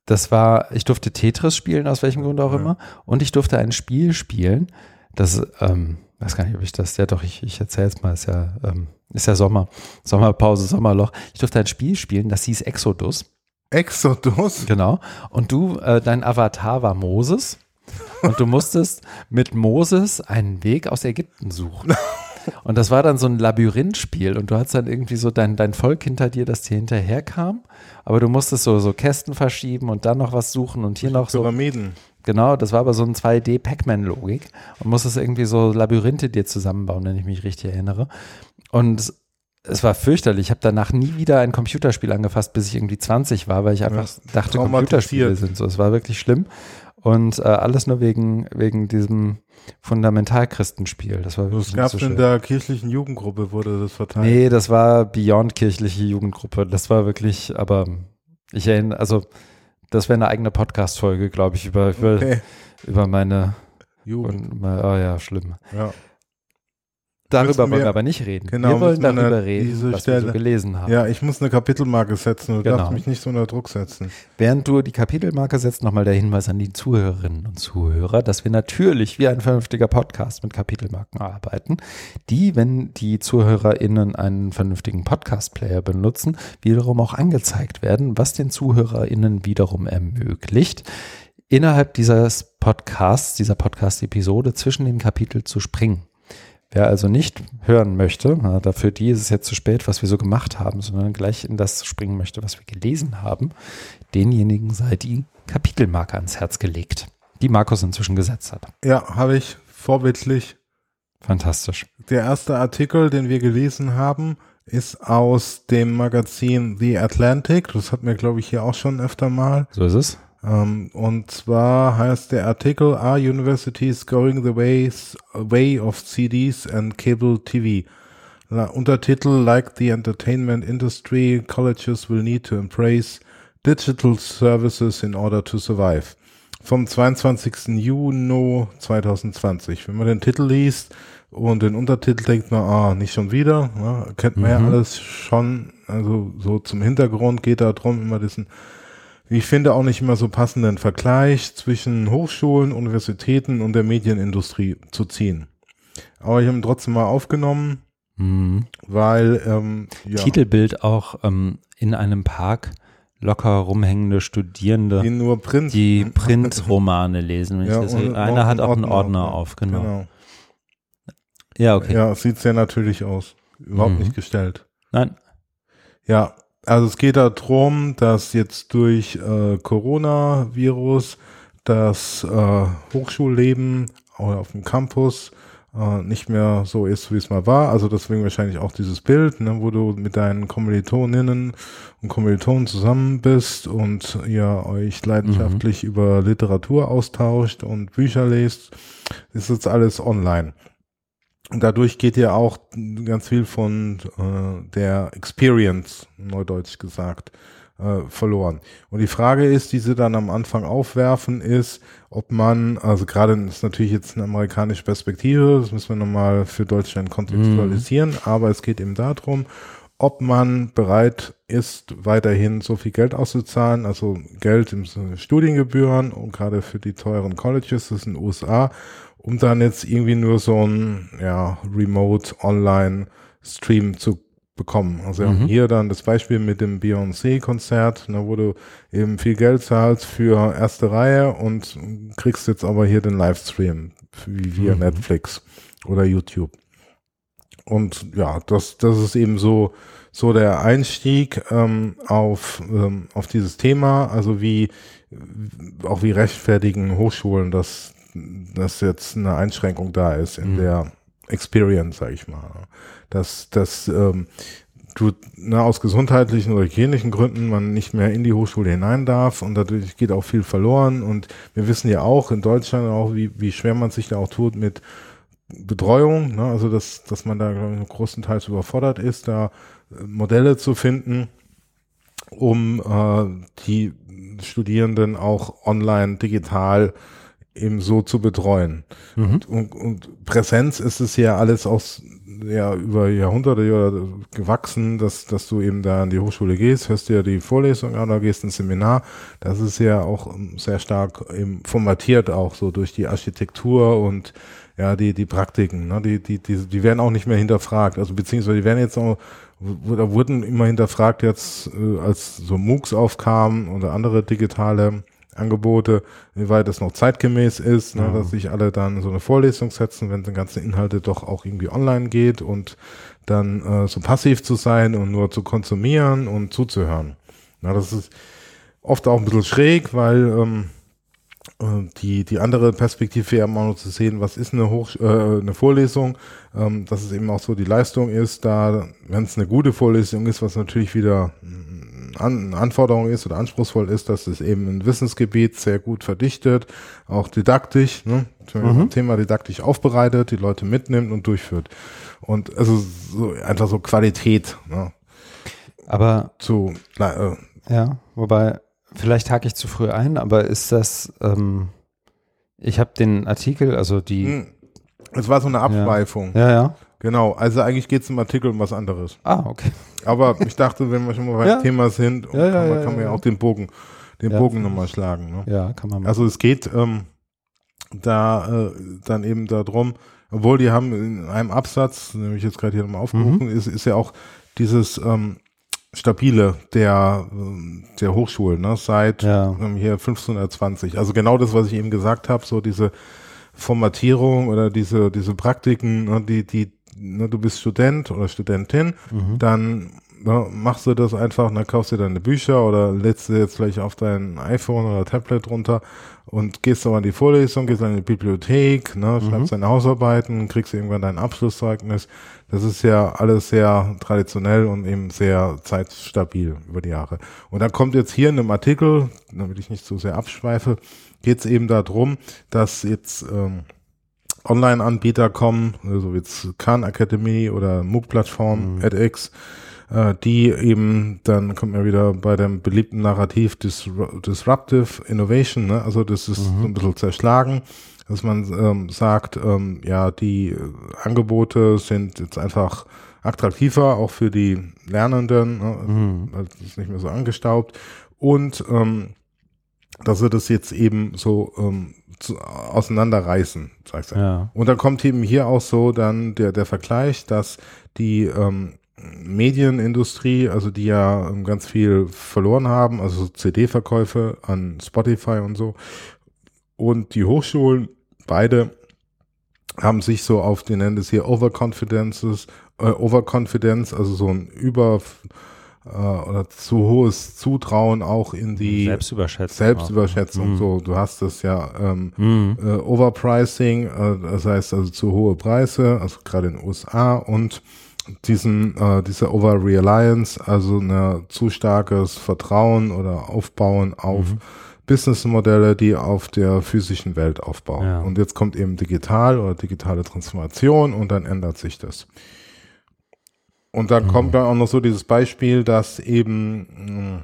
das war, ich durfte Tetris spielen, aus welchem Grund auch Ja. immer. Und ich durfte ein Spiel spielen, das, ähm, weiß gar nicht, ob ich das, ja doch, ich, ich erzähle es mal, ist ja, ähm, ist ja Sommer, Sommerpause, Sommerloch. Ich durfte ein Spiel spielen, das hieß Exodus. Exodus? Genau. Und du, äh, dein Avatar war Moses. Und du musstest mit Moses einen Weg aus Ägypten suchen. (laughs) Und das war dann so ein Labyrinthspiel und du hattest dann irgendwie so dein, dein Volk hinter dir, das dir hinterher kam. Aber du musstest so, so Kästen verschieben und dann noch was suchen und hier noch so. Pyramiden. Genau, das war aber so ein 2D-Pac-Man-Logik und musstest irgendwie so Labyrinthe dir zusammenbauen, wenn ich mich richtig erinnere. Und es war fürchterlich. Ich habe danach nie wieder ein Computerspiel angefasst, bis ich irgendwie 20 war, weil ich einfach dachte, traumatisiert. Computerspiele sind so. Es war wirklich schlimm. Und äh, alles nur wegen, wegen diesem Fundamentalchristenspiel. Das war Das wirklich gab es so in der kirchlichen Jugendgruppe, wurde das verteilt. Nee, das war Beyond kirchliche Jugendgruppe. Das war wirklich, aber ich erinnere, also das wäre eine eigene Podcast-Folge, glaube ich, über, über, Okay. über meine, Jugend. und, oh ja, schlimm. Ja. Darüber wollen wir aber nicht reden. genau, wir wollen darüber reden, was wir so Stelle- gelesen haben. ja, ich muss eine Kapitelmarke setzen. Du Genau. darfst mich nicht so unter Druck setzen. Während du die Kapitelmarke setzt, nochmal der Hinweis an die Zuhörerinnen und Zuhörer, dass wir natürlich wie ein vernünftiger Podcast mit Kapitelmarken arbeiten, die, wenn die ZuhörerInnen einen vernünftigen Podcast-Player benutzen, wiederum auch angezeigt werden, was den ZuhörerInnen wiederum ermöglicht, innerhalb dieses Podcasts, dieser Podcast-Episode zwischen den Kapiteln zu springen. Wer also nicht hören möchte, na, dafür die ist es jetzt zu spät, was wir so gemacht haben, sondern gleich in das springen möchte, was wir gelesen haben, denjenigen sei die Kapitelmarke ans Herz gelegt, die Markus inzwischen gesetzt hat. Ja, habe ich vorbildlich. Fantastisch. Der erste Artikel, den wir gelesen haben, ist aus dem Magazin The Atlantic. Das hatten wir, glaube ich, hier auch schon öfter mal. So ist es. Ähm, und zwar heißt der Artikel Are Universities Going the ways, Way of CDs and Cable TV? La, Untertitel Like the Entertainment Industry, Colleges will need to embrace digital services in order to survive. Vom 22. Juni 2020. Wenn man den Titel liest und den Untertitel denkt man, ah, nicht schon wieder, ne? kennt man ja Mhm. alles schon. Also so zum Hintergrund geht da drum immer diesen ich finde, auch nicht immer so passenden Vergleich zwischen Hochschulen, Universitäten und der Medienindustrie zu ziehen. Aber ich habe ihn trotzdem mal aufgenommen, Mhm. weil ähm, ja, Titelbild auch ähm, in einem Park locker rumhängende Studierende, die nur Print. die Printromane lesen. Ja, das, und- einer und hat auch einen Ordner, auf, genau. Genau. Ja, okay. Ja, sieht sehr natürlich aus. Überhaupt Mhm. nicht gestellt. Nein. Ja, also es geht darum, dass jetzt durch äh, Coronavirus das äh, Hochschulleben oder auf dem Campus äh, nicht mehr so ist, wie es mal war. Also deswegen wahrscheinlich auch dieses Bild, ne, wo du mit deinen Kommilitoninnen und Kommilitonen zusammen bist und ihr euch leidenschaftlich über Literatur austauscht und Bücher lest, ist jetzt alles online. Dadurch geht ja auch ganz viel von äh, der Experience, neudeutsch gesagt, äh, verloren. Und die Frage ist, die sie dann am Anfang aufwerfen, ist, ob man, also gerade ist natürlich jetzt eine amerikanische Perspektive, das müssen wir nochmal für Deutschland kontextualisieren, mhm. aber es geht eben darum, ob man bereit ist, weiterhin so viel Geld auszuzahlen, also Geld im Studiengebühren und gerade für die teuren Colleges, das ist in den USA, um dann jetzt irgendwie nur so ein ja, Remote Online Stream zu bekommen. Also mhm. hier dann das Beispiel mit dem Beyoncé-Konzert, ne, wo du eben viel Geld zahlst für erste Reihe und kriegst jetzt aber hier den Livestream wie via mhm. Netflix oder YouTube. Und ja, das, das ist eben so, so der Einstieg ähm, auf, ähm, auf dieses Thema, also wie auch wie rechtfertigen Hochschulen, dass, dass jetzt eine Einschränkung da ist in mhm. der Experience, sag ich mal. Dass, dass ähm, du na, aus gesundheitlichen oder hygienischen Gründen man nicht mehr in die Hochschule hinein darf und dadurch geht auch viel verloren. Und wir wissen ja auch in Deutschland auch, wie, wie schwer man sich da auch tut mit Betreuung, ne? also dass, dass man da glaube ich, großenteils überfordert ist, da äh, Modelle zu finden, um äh, die Studierenden auch online, digital eben so zu betreuen. Mhm. Und, und, Präsenz ist es ja alles aus ja über Jahrhunderte gewachsen, dass, dass du eben da an die Hochschule gehst, hörst dir die Vorlesung an oder gehst ins Seminar. Das ist ja auch sehr stark eben formatiert auch so durch die Architektur und ja, die, die Praktiken, ne, die, die, die, die werden auch nicht mehr hinterfragt. Also beziehungsweise die werden jetzt auch, da wurden immer hinterfragt jetzt, äh, als so MOOCs aufkamen oder andere digitale Angebote, wie weit es noch zeitgemäß ist, ne, mhm. dass sich alle dann so eine Vorlesung setzen, wenn die ganzen Inhalte doch auch irgendwie online geht und dann äh, so passiv zu sein und nur zu konsumieren und zuzuhören. Na, das ist oft auch ein bisschen schräg, weil ähm, die, die andere Perspektive ja immer nur zu sehen, was ist eine, Hoch, äh, eine Vorlesung, ähm, dass es eben auch so die Leistung ist, da, wenn es eine gute Vorlesung ist, was natürlich wieder eine Anforderung ist oder anspruchsvoll ist, dass es eben ein Wissensgebiet sehr gut verdichtet, auch didaktisch, ne, mhm. Thema didaktisch aufbereitet, die Leute mitnimmt und durchführt. Und also so, einfach so Qualität. Ne, Aber zu, äh, ja, wobei vielleicht hake ich zu früh ein, aber ist das, ähm, ich habe den Artikel, also die. Hm. Es war so eine Abschweifung. Ja, ja. ja. Genau, also eigentlich geht es im Artikel um was anderes. Ah, okay. Aber ich dachte, wenn wir schon mal beim (laughs) ja. Thema sind, ja, kann, man, kann man ja auch den Bogen, den Bogen nochmal schlagen. Ne? Ja, kann man machen. Also es geht ähm, da äh, dann eben darum, obwohl die haben in einem Absatz, nämlich jetzt gerade hier nochmal aufgerufen, mhm. ist, ist ja auch dieses ähm, stabile der, der Hochschulen, ne, seit ja. ähm, hier 1520. Also genau das, was ich eben gesagt habe, so diese Formatierung oder diese, diese Praktiken, ne, die, die, ne, du bist Student oder Studentin, mhm. dann ne, machst du das einfach, dann kaufst du deine Bücher oder lädst du jetzt vielleicht auf dein iPhone oder Tablet runter und gehst aber an die Vorlesung, gehst an die Bibliothek, ne, mhm. schreibst deine Hausarbeiten, kriegst irgendwann dein Abschlusszeugnis. Das ist ja alles sehr traditionell und eben sehr zeitstabil über die Jahre. Und dann kommt jetzt hier in einem Artikel, damit ich nicht zu sehr abschweife, geht es eben darum, dass jetzt ähm, Online-Anbieter kommen, also jetzt Khan Academy oder MOOC-Plattform, mhm. edX, äh, die eben, dann kommt man wieder bei dem beliebten Narrativ Disruptive Innovation, ne? also das ist mhm. so ein bisschen zerschlagen, dass man ähm, sagt, ähm, ja, die äh, Angebote sind jetzt einfach attraktiver, auch für die Lernenden, ne? mhm. also ist nicht mehr so angestaubt und ähm, dass wir das jetzt eben so ähm, zu, auseinanderreißen, sagst du. Ja. Und dann kommt eben hier auch so dann der, der Vergleich, dass die ähm, Medienindustrie, also die ja ähm, ganz viel verloren haben, also CD-Verkäufe an Spotify und so. Und die Hochschulen, beide haben sich so auf, die nennen das hier Overconfidences, äh, Overconfidence, also so ein Über äh, oder zu hohes Zutrauen auch in die Selbstüberschätzung. Selbstüberschätzung. Mhm. So, du hast das ja ähm, mhm. äh, Overpricing, äh, das heißt also zu hohe Preise, also gerade in den USA und diesen, äh, diese Over-Reliance, also ein zu starkes Vertrauen oder Aufbauen auf mhm. Businessmodelle, die auf der physischen Welt aufbauen. Ja. Und jetzt kommt eben digital oder digitale Transformation und dann ändert sich das. Und dann Mhm. kommt dann auch noch so dieses Beispiel, dass eben mh,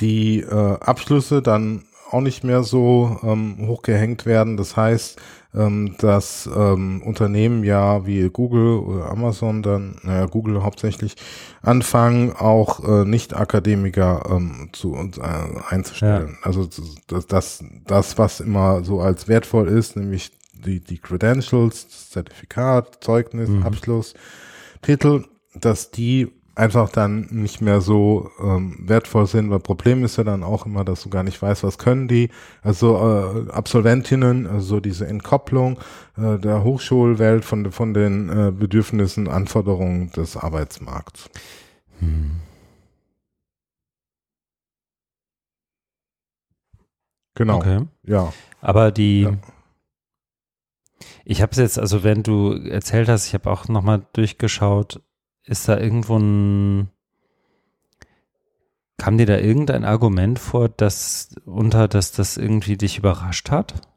die äh, Abschlüsse dann auch nicht mehr so ähm, hochgehängt werden. Das heißt, ähm, dass ähm, Unternehmen ja wie Google oder Amazon dann, naja, Google hauptsächlich, anfangen, auch äh, Nicht-Akademiker ähm, zu uns äh, einzustellen. Also das, das, das, was immer so als wertvoll ist, nämlich die, die Credentials, das Zertifikat, Zeugnis, Mhm. Abschluss, Titel, dass die einfach dann nicht mehr so ähm, wertvoll sind, weil Problem ist ja dann auch immer, dass du gar nicht weißt, was können die. Also äh, Absolventinnen, also diese Entkopplung äh, der Hochschulwelt von, von den äh, Bedürfnissen, Anforderungen des Arbeitsmarkts. Hm. Genau. Okay. Ja. Aber die, Ja. Ich habe es jetzt, also während du erzählt hast, ich habe auch nochmal durchgeschaut, ist da irgendwo ein, kam dir da irgendein Argument vor, dass unter, dass das irgendwie dich überrascht hat?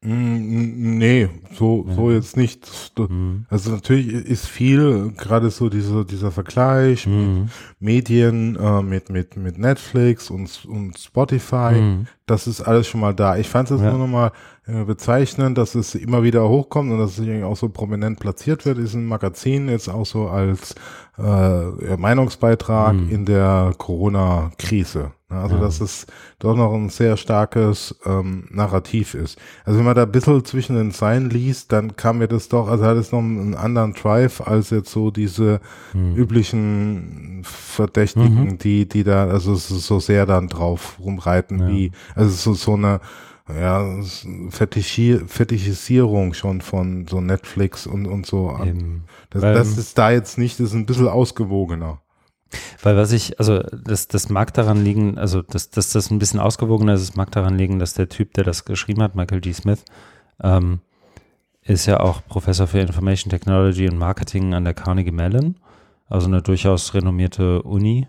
Mm, Nee, so, so jetzt nicht. Hm. Also natürlich ist viel, gerade so diese, dieser Vergleich mit Hm. Medien, äh, mit, mit, mit Netflix und, und Spotify. Hm. Das ist alles schon mal da. Ich fand es Ja. nur nochmal äh, bezeichnend, dass es immer wieder hochkommt und dass es auch so prominent platziert wird, ist ein Magazin jetzt auch so als äh, Meinungsbeitrag Mhm. in der Corona-Krise. Ne, Also Ja. dass es doch noch ein sehr starkes ähm, Narrativ ist. Also wenn man da ein bisschen zwischen den Zeilen liest, dann kam mir das doch, also hat es noch einen anderen Drive als jetzt so diese Hm. üblichen Verdächtigen, Mhm. die, die da, also so so sehr dann drauf rumreiten, Ja. wie, also so, so eine, ja, Fetischi Fetischisierung schon von so Netflix und, und so. Eben. Das, das ist da jetzt nicht, das ist ein bisschen ausgewogener. Weil was ich, also das, das mag daran liegen, also dass, dass das ein bisschen ausgewogener ist, es mag daran liegen, dass der Typ, der das geschrieben hat, Michael G. Smith, ähm, ist ja auch Professor für Information Technology und Marketing an der Carnegie Mellon, also eine durchaus renommierte Uni.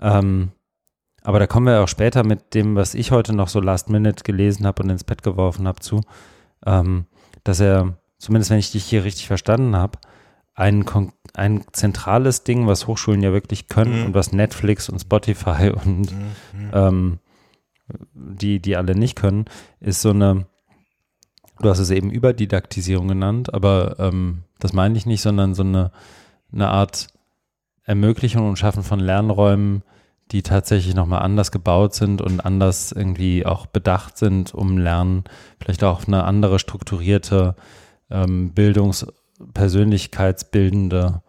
Ähm, aber da kommen wir auch später mit dem, was ich heute noch so Last Minute gelesen habe und ins Bett geworfen habe, zu, ähm, dass er, zumindest wenn ich dich hier richtig verstanden habe, ein, kon- ein zentrales Ding, was Hochschulen ja wirklich können Mhm. und was Netflix und Spotify (laughs) und ähm, die, die alle nicht können, ist so eine, du hast es eben Überdidaktisierung genannt, aber ähm, das meine ich nicht, sondern so eine, eine Art Ermöglichung und Schaffen von Lernräumen, die tatsächlich nochmal anders gebaut sind und anders irgendwie auch bedacht sind, um Lernen vielleicht auch auf eine andere strukturierte, ähm, bildungs-, persönlichkeitsbildende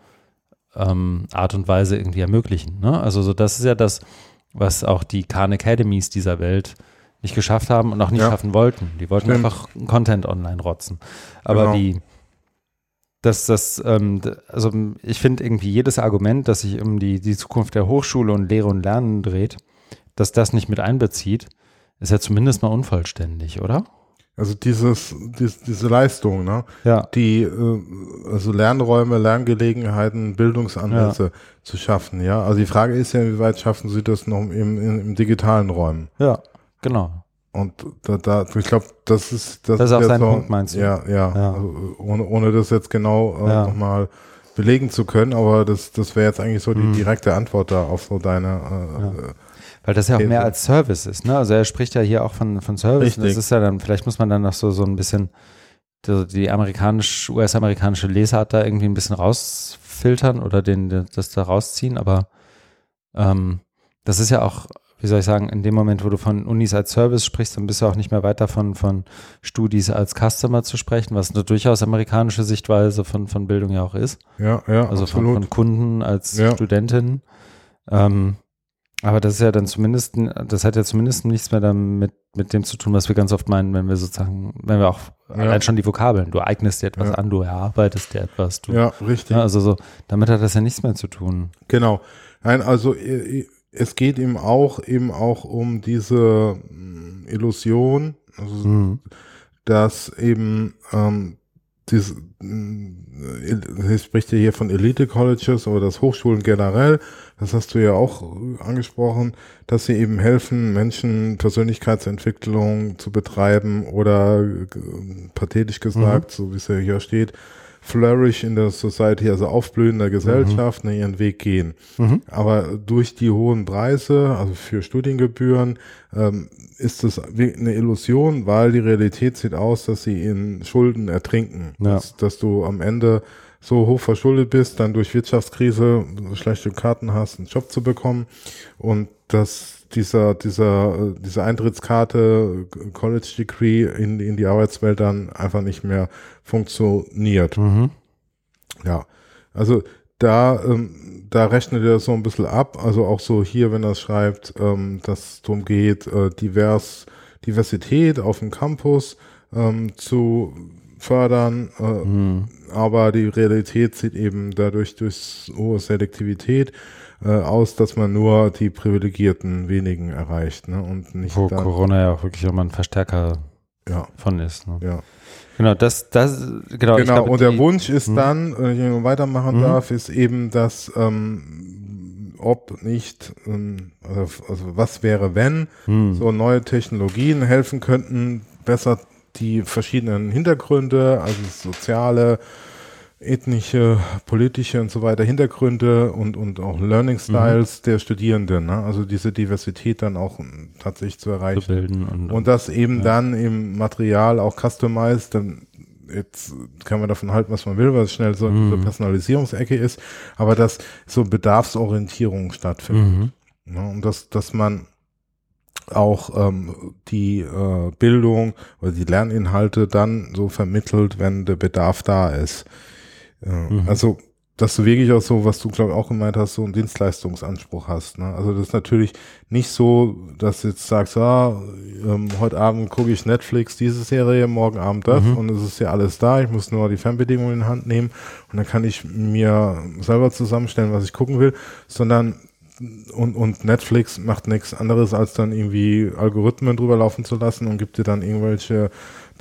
ähm, Art und Weise irgendwie ermöglichen. Ne? Also so, das ist ja das, was auch die Khan Academies dieser Welt nicht geschafft haben und auch nicht Ja. schaffen wollten. Die wollten Stimmt. einfach Content online rotzen. Aber Genau. die, dass das, ähm, also ich finde irgendwie jedes Argument, das sich um die, die Zukunft der Hochschule und Lehre und Lernen dreht, dass das nicht mit einbezieht, ist ja zumindest mal unvollständig, oder? Also dieses, dies, diese Leistung, ne? Ja. die äh, also Lernräume, Lerngelegenheiten, Bildungsansätze zu schaffen, ja. Also die Frage ist ja, wie weit schaffen sie das noch im, im, im digitalen Räumen? Ja, genau. Und da, da ich glaube, das ist das, Das ist auch sein so, Punkt, meinst du? Ja, ja. Ja. Also, ohne, ohne das jetzt genau äh, Ja. nochmal belegen zu können, aber das, das wäre jetzt eigentlich so die Mhm. direkte Antwort da auf so deine Ja. äh, Weil das ja auch mehr als Service ist, ne? Also er spricht ja hier auch von, von Service. Das ist ja dann, vielleicht muss man dann noch so, so ein bisschen die, die amerikanisch, US-amerikanische Lesart da irgendwie ein bisschen rausfiltern oder den, das da rausziehen, aber ähm, das ist ja auch, wie soll ich sagen, in dem Moment, wo du von Unis als Service sprichst, dann bist du auch nicht mehr weit davon, von Studis als Customer zu sprechen, was eine durchaus amerikanische Sichtweise von, von Bildung ja auch ist. ja, ja, Also von, von Kunden als Ja. Studentin. Ähm, aber das ist ja dann zumindest, das hat ja zumindest nichts mehr damit mit dem zu tun, was wir ganz oft meinen, wenn wir sozusagen, wenn wir auch Ja. allein schon die Vokabeln, du eignest dir etwas Ja. an, du erarbeitest dir etwas, du, ja, richtig. ja, also so, damit hat das ja nichts mehr zu tun. Genau. Nein, also äh, es geht ihm auch eben auch um diese mh, Illusion, also Mhm. dass eben ähm, dies, äh, spricht ja hier von Elite Colleges oder das Hochschulen generell, das hast du ja auch angesprochen, dass sie eben helfen, Menschen Persönlichkeitsentwicklung zu betreiben oder äh, pathetisch gesagt, mhm. so wie es ja hier steht, flourish in der Society, also aufblühen der Gesellschaft, mhm. ihren Weg gehen. Mhm. Aber durch die hohen Preise, also für Studiengebühren, ähm, ist es eine Illusion, weil die Realität sieht aus, dass sie in Schulden ertrinken. Ja. Dass, dass du am Ende so hoch verschuldet bist, dann durch Wirtschaftskrise schlechte Karten hast, einen Job zu bekommen und dass dieser, dieser, diese Eintrittskarte College Degree in, in die Arbeitswelt dann einfach nicht mehr funktioniert. Mhm. Ja, also da, ähm, da rechnet er so ein bisschen ab, also auch so hier, wenn er schreibt, ähm, dass es darum geht, äh, divers, Diversität auf dem Campus ähm, zu fördern, äh, mhm. aber die Realität sieht eben dadurch durch hohe Selektivität äh, aus, dass man nur die privilegierten wenigen erreicht, ne? Und nicht Wo Corona ja auch wirklich immer ein Verstärker ja. von ist. Ne? Ja. Genau, das, das, genau. Genau, glaube, und der Wunsch ist mh. dann, wenn ich weitermachen mh. darf, ist eben, dass ähm, ob nicht, ähm, also, also was wäre, wenn mh. so neue Technologien helfen könnten, besser die verschiedenen Hintergründe, also soziale, ethnische, politische und so weiter Hintergründe und, und auch Learning Styles mhm. der Studierenden, ne? also diese Diversität dann auch tatsächlich zu erreichen. Zu bilden und, und das eben ja. dann im Material auch customized, dann jetzt kann man davon halten, was man will, weil es schnell so mhm. eine Personalisierungsecke ist, aber dass so Bedarfsorientierung stattfindet. Mhm. Ne? Und dass, dass man auch ähm, die äh, Bildung oder die Lerninhalte dann so vermittelt, wenn der Bedarf da ist. Mhm. Also, dass du wirklich auch so, was du glaube ich auch gemeint hast, so einen Dienstleistungsanspruch hast. Ne? Also das ist natürlich nicht so, dass du jetzt sagst, ah, ähm, heute Abend gucke ich Netflix diese Serie, morgen Abend das mhm. und es ist ja alles da. Ich muss nur die Fernbedienung in Hand nehmen und dann kann ich mir selber zusammenstellen, was ich gucken will, sondern und, und Netflix macht nichts anderes, als dann irgendwie Algorithmen drüber laufen zu lassen und gibt dir dann irgendwelche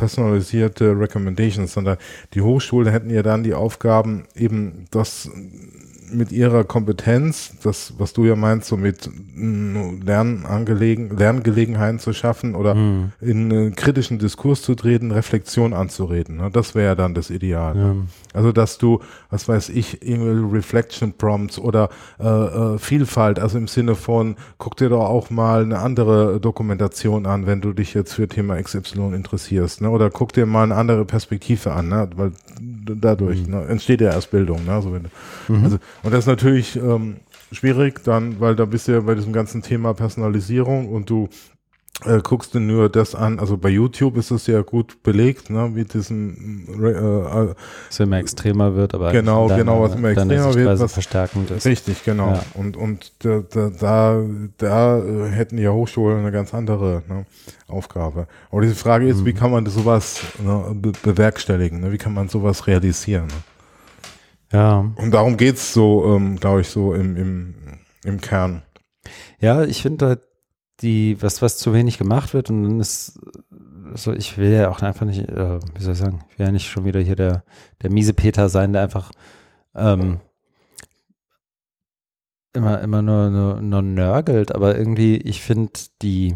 personalisierte Recommendations, sondern die Hochschulen hätten ja dann die Aufgaben, eben das mit ihrer Kompetenz, das, was du ja meinst, so mit mm, Lernangelegen, Lerngelegenheiten zu schaffen oder mhm. in einen kritischen Diskurs zu treten, Reflexion anzureden. Ne? Das wäre ja dann das Ideal. Ja. Also, dass du, was weiß ich, irgendwie Reflection Prompts oder äh, äh, Vielfalt, also im Sinne von, guck dir doch auch mal eine andere Dokumentation an, wenn du dich jetzt für Thema XY interessierst, ne? Oder guck dir mal eine andere Perspektive an, ne? Weil dadurch mhm. ne? entsteht ja erst Bildung, ne? Also, wenn, mhm. also und das ist natürlich ähm, schwierig dann, weil da bist du ja bei diesem ganzen Thema Personalisierung und du äh, guckst du nur das an, also bei YouTube ist es ja gut belegt, ne, wie diesen äh, äh, was immer extremer wird, aber genau, genau, was immer extremer wird, was verstärkend ist. Richtig, genau. Ja. Und und da, da, da, da hätten ja Hochschulen eine ganz andere ne, Aufgabe. Aber diese Frage ist, mhm. wie kann man sowas ne, be bewerkstelligen? Ne? Wie kann man sowas realisieren? Ne? Ja. Und darum geht's so, ähm, glaube ich, so im, im, im Kern. Ja, ich finde halt die, was, was zu wenig gemacht wird und dann ist so, ich will ja auch einfach nicht, äh, wie soll ich sagen, ich will ja nicht schon wieder hier der, der miese Peter sein, der einfach ähm, immer, immer nur, nur, nur nörgelt, aber irgendwie, ich finde die,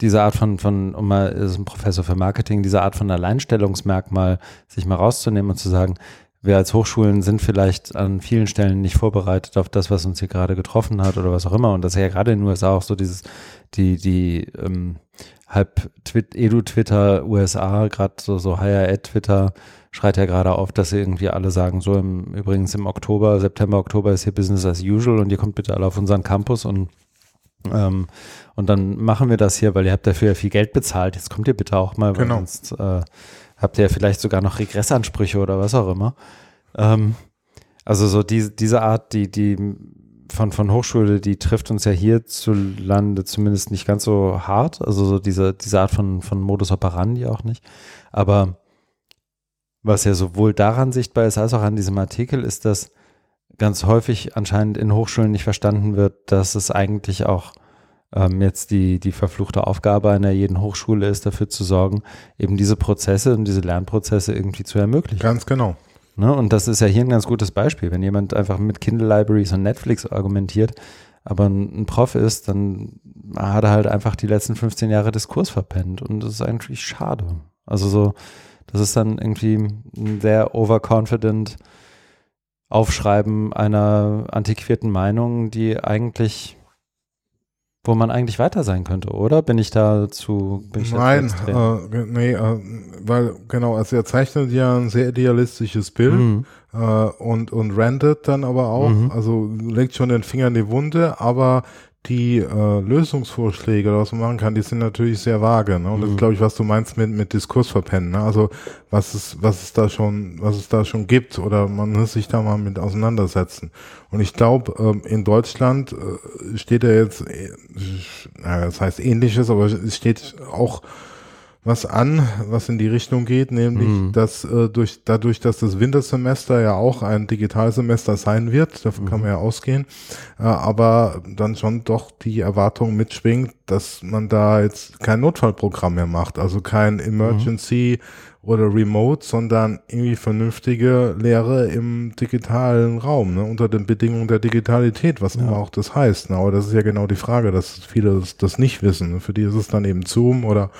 diese Art von, von, um mal, ist ein Professor für Marketing, diese Art von Alleinstellungsmerkmal sich mal rauszunehmen und zu sagen, wir als Hochschulen sind vielleicht an vielen Stellen nicht vorbereitet auf das, was uns hier gerade getroffen hat oder was auch immer. Und das ist ja gerade in den USA auch so dieses, die, die ähm, halb Edu-Twitter USA, gerade so, so Higher-Ed-Twitter schreit ja gerade auf, dass sie irgendwie alle sagen, so im, übrigens im Oktober, September, Oktober ist hier Business as usual und ihr kommt bitte alle auf unseren Campus und ähm, und dann machen wir das hier, weil ihr habt dafür ja viel Geld bezahlt. Jetzt kommt ihr bitte auch mal, genau. sonst äh, habt ihr vielleicht sogar noch Regressansprüche oder was auch immer. Ähm, also so die, diese Art, die, die von, von Hochschule, die trifft uns ja hierzulande zumindest nicht ganz so hart. Also so diese, diese Art von, von Modus operandi auch nicht. Aber was ja sowohl daran sichtbar ist, als auch an diesem Artikel, ist, dass ganz häufig anscheinend in Hochschulen nicht verstanden wird, dass es eigentlich auch ähm, jetzt die, die verfluchte Aufgabe einer jeden Hochschule ist, dafür zu sorgen, eben diese Prozesse und diese Lernprozesse irgendwie zu ermöglichen. Ganz genau. Ne? Und das ist ja hier ein ganz gutes Beispiel. Wenn jemand einfach mit Kindle Libraries und Netflix argumentiert, aber ein, ein Prof ist, dann hat er halt einfach die letzten 15 Jahre Diskurs verpennt. Und das ist eigentlich schade. Also so, das ist dann irgendwie ein sehr overconfident Aufschreiben einer antiquierten Meinung, die eigentlich wo man eigentlich weiter sein könnte, oder? Bin ich da zu. Bin ich Nein, äh, nee, äh, weil genau, also er zeichnet ja ein sehr idealistisches Bild mhm. äh, und, und randet dann aber auch, mhm. also legt schon den Finger in die Wunde, aber die äh, Lösungsvorschläge, was man machen kann, die sind natürlich sehr vage. Ne? Und mhm. das ist, glaube ich, was du meinst mit, mit Diskurs verpennen. Ne? Also was es, was es da schon, was es da schon gibt oder man muss sich da mal mit auseinandersetzen. Und ich glaube, ähm, in Deutschland äh, steht er jetzt, äh, das heißt ähnliches, aber es steht auch was an, was in die Richtung geht, nämlich, mhm. dass äh, durch, dadurch, dass das Wintersemester ja auch ein Digitalsemester sein wird, davon mhm. kann man ja ausgehen, äh, aber dann schon doch die Erwartung mitschwingt, dass man da jetzt kein Notfallprogramm mehr macht, also kein Emergency mhm. oder Remote, sondern irgendwie vernünftige Lehre im digitalen Raum, ne, unter den Bedingungen der Digitalität, was ja. immer auch das heißt. Ne? Aber das ist ja genau die Frage, dass viele das, das nicht wissen. Für die ist es dann eben Zoom oder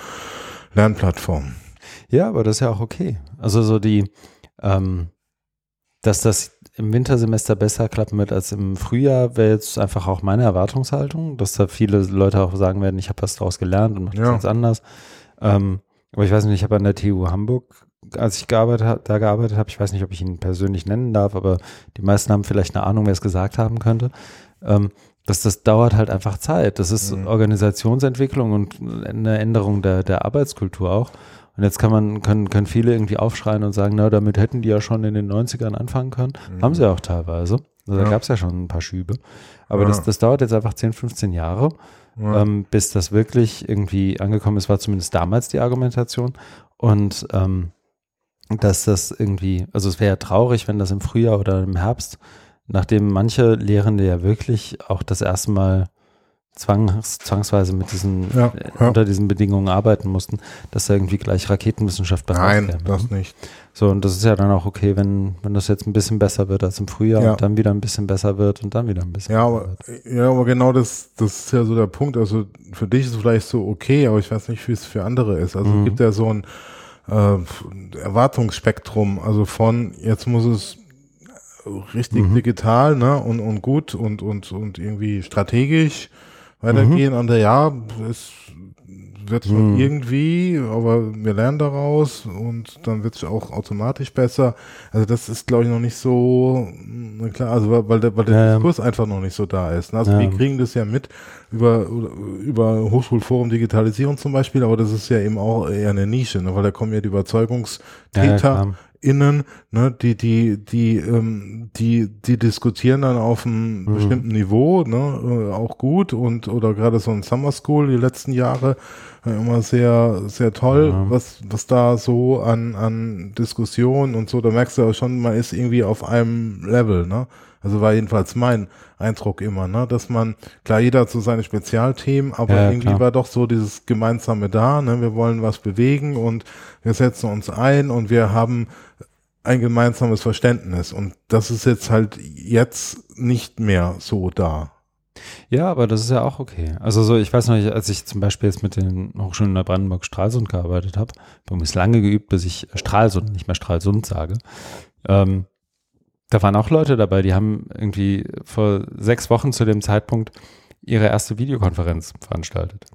Lernplattform. Ja, aber das ist ja auch okay. Also so die, ähm, dass das im Wintersemester besser klappen wird als im Frühjahr, wäre jetzt einfach auch meine Erwartungshaltung, dass da viele Leute auch sagen werden, ich habe was daraus gelernt und mache das ja. ganz anders. Ähm, aber ich weiß nicht, ich habe an der TU Hamburg, als ich gearbeitet hab, da gearbeitet habe, ich weiß nicht, ob ich ihn persönlich nennen darf, aber die meisten haben vielleicht eine Ahnung, wer es gesagt haben könnte. Ähm, das, das dauert halt einfach Zeit. Das ist mhm. Organisationsentwicklung und eine Änderung der, der Arbeitskultur auch. Und jetzt kann man, können, können viele irgendwie aufschreien und sagen, na, damit hätten die ja schon in den 90ern anfangen können. Mhm. Haben sie auch teilweise. Also ja. Da gab es ja schon ein paar Schübe. Aber ja. das, das dauert jetzt einfach 10, 15 Jahre, ja. ähm, bis das wirklich irgendwie angekommen ist, war zumindest damals die Argumentation. Und ähm, dass das irgendwie, also es wäre ja traurig, wenn das im Frühjahr oder im Herbst nachdem manche Lehrende ja wirklich auch das erste Mal zwangs, zwangsweise mit diesen, ja, äh, ja. unter diesen Bedingungen arbeiten mussten, dass da irgendwie gleich Raketenwissenschaft Nein, käme. das nicht. So, und das ist ja dann auch okay, wenn, wenn das jetzt ein bisschen besser wird als im Frühjahr ja. und dann wieder ein bisschen besser wird und dann wieder ein bisschen ja, aber, wird. Ja, aber genau das, das ist ja so der Punkt. Also für dich ist es vielleicht so okay, aber ich weiß nicht, wie es für andere ist. Also mhm. es gibt ja so ein äh, Erwartungsspektrum, also von jetzt muss es richtig mhm. digital, ne, und, und gut und, und, und irgendwie strategisch weitergehen. Mhm. Und ja, es wird schon mhm. irgendwie, aber wir lernen daraus und dann wird es auch automatisch besser. Also das ist, glaube ich, noch nicht so klar, also weil, weil der, weil der ja, Diskurs einfach noch nicht so da ist. Ne? Also ja. wir kriegen das ja mit über, über Hochschulforum Digitalisierung zum Beispiel, aber das ist ja eben auch eher eine Nische, ne? weil da kommen ja die Überzeugungstäter ja, innen, ne, die, die, die, ähm, die, die diskutieren dann auf einem mhm. bestimmten Niveau, ne, äh, auch gut und oder gerade so ein Summer School die letzten Jahre äh, immer sehr, sehr toll, ja. was, was da so an, an Diskussionen und so, da merkst du auch schon, man ist irgendwie auf einem Level, ne. Also war jedenfalls mein Eindruck immer, ne, dass man, klar, jeder hat so seine Spezialthemen, aber ja, irgendwie klar. war doch so dieses Gemeinsame da, ne, wir wollen was bewegen und wir setzen uns ein und wir haben ein gemeinsames Verständnis und das ist jetzt halt jetzt nicht mehr so da. Ja, aber das ist ja auch okay. Also so, ich weiß noch als ich zum Beispiel jetzt mit den Hochschulen in Brandenburg Stralsund gearbeitet habe, habe ich lange geübt, bis ich Stralsund, nicht mehr Stralsund sage. Ähm, da waren auch Leute dabei, die haben irgendwie vor sechs Wochen zu dem Zeitpunkt ihre erste Videokonferenz veranstaltet.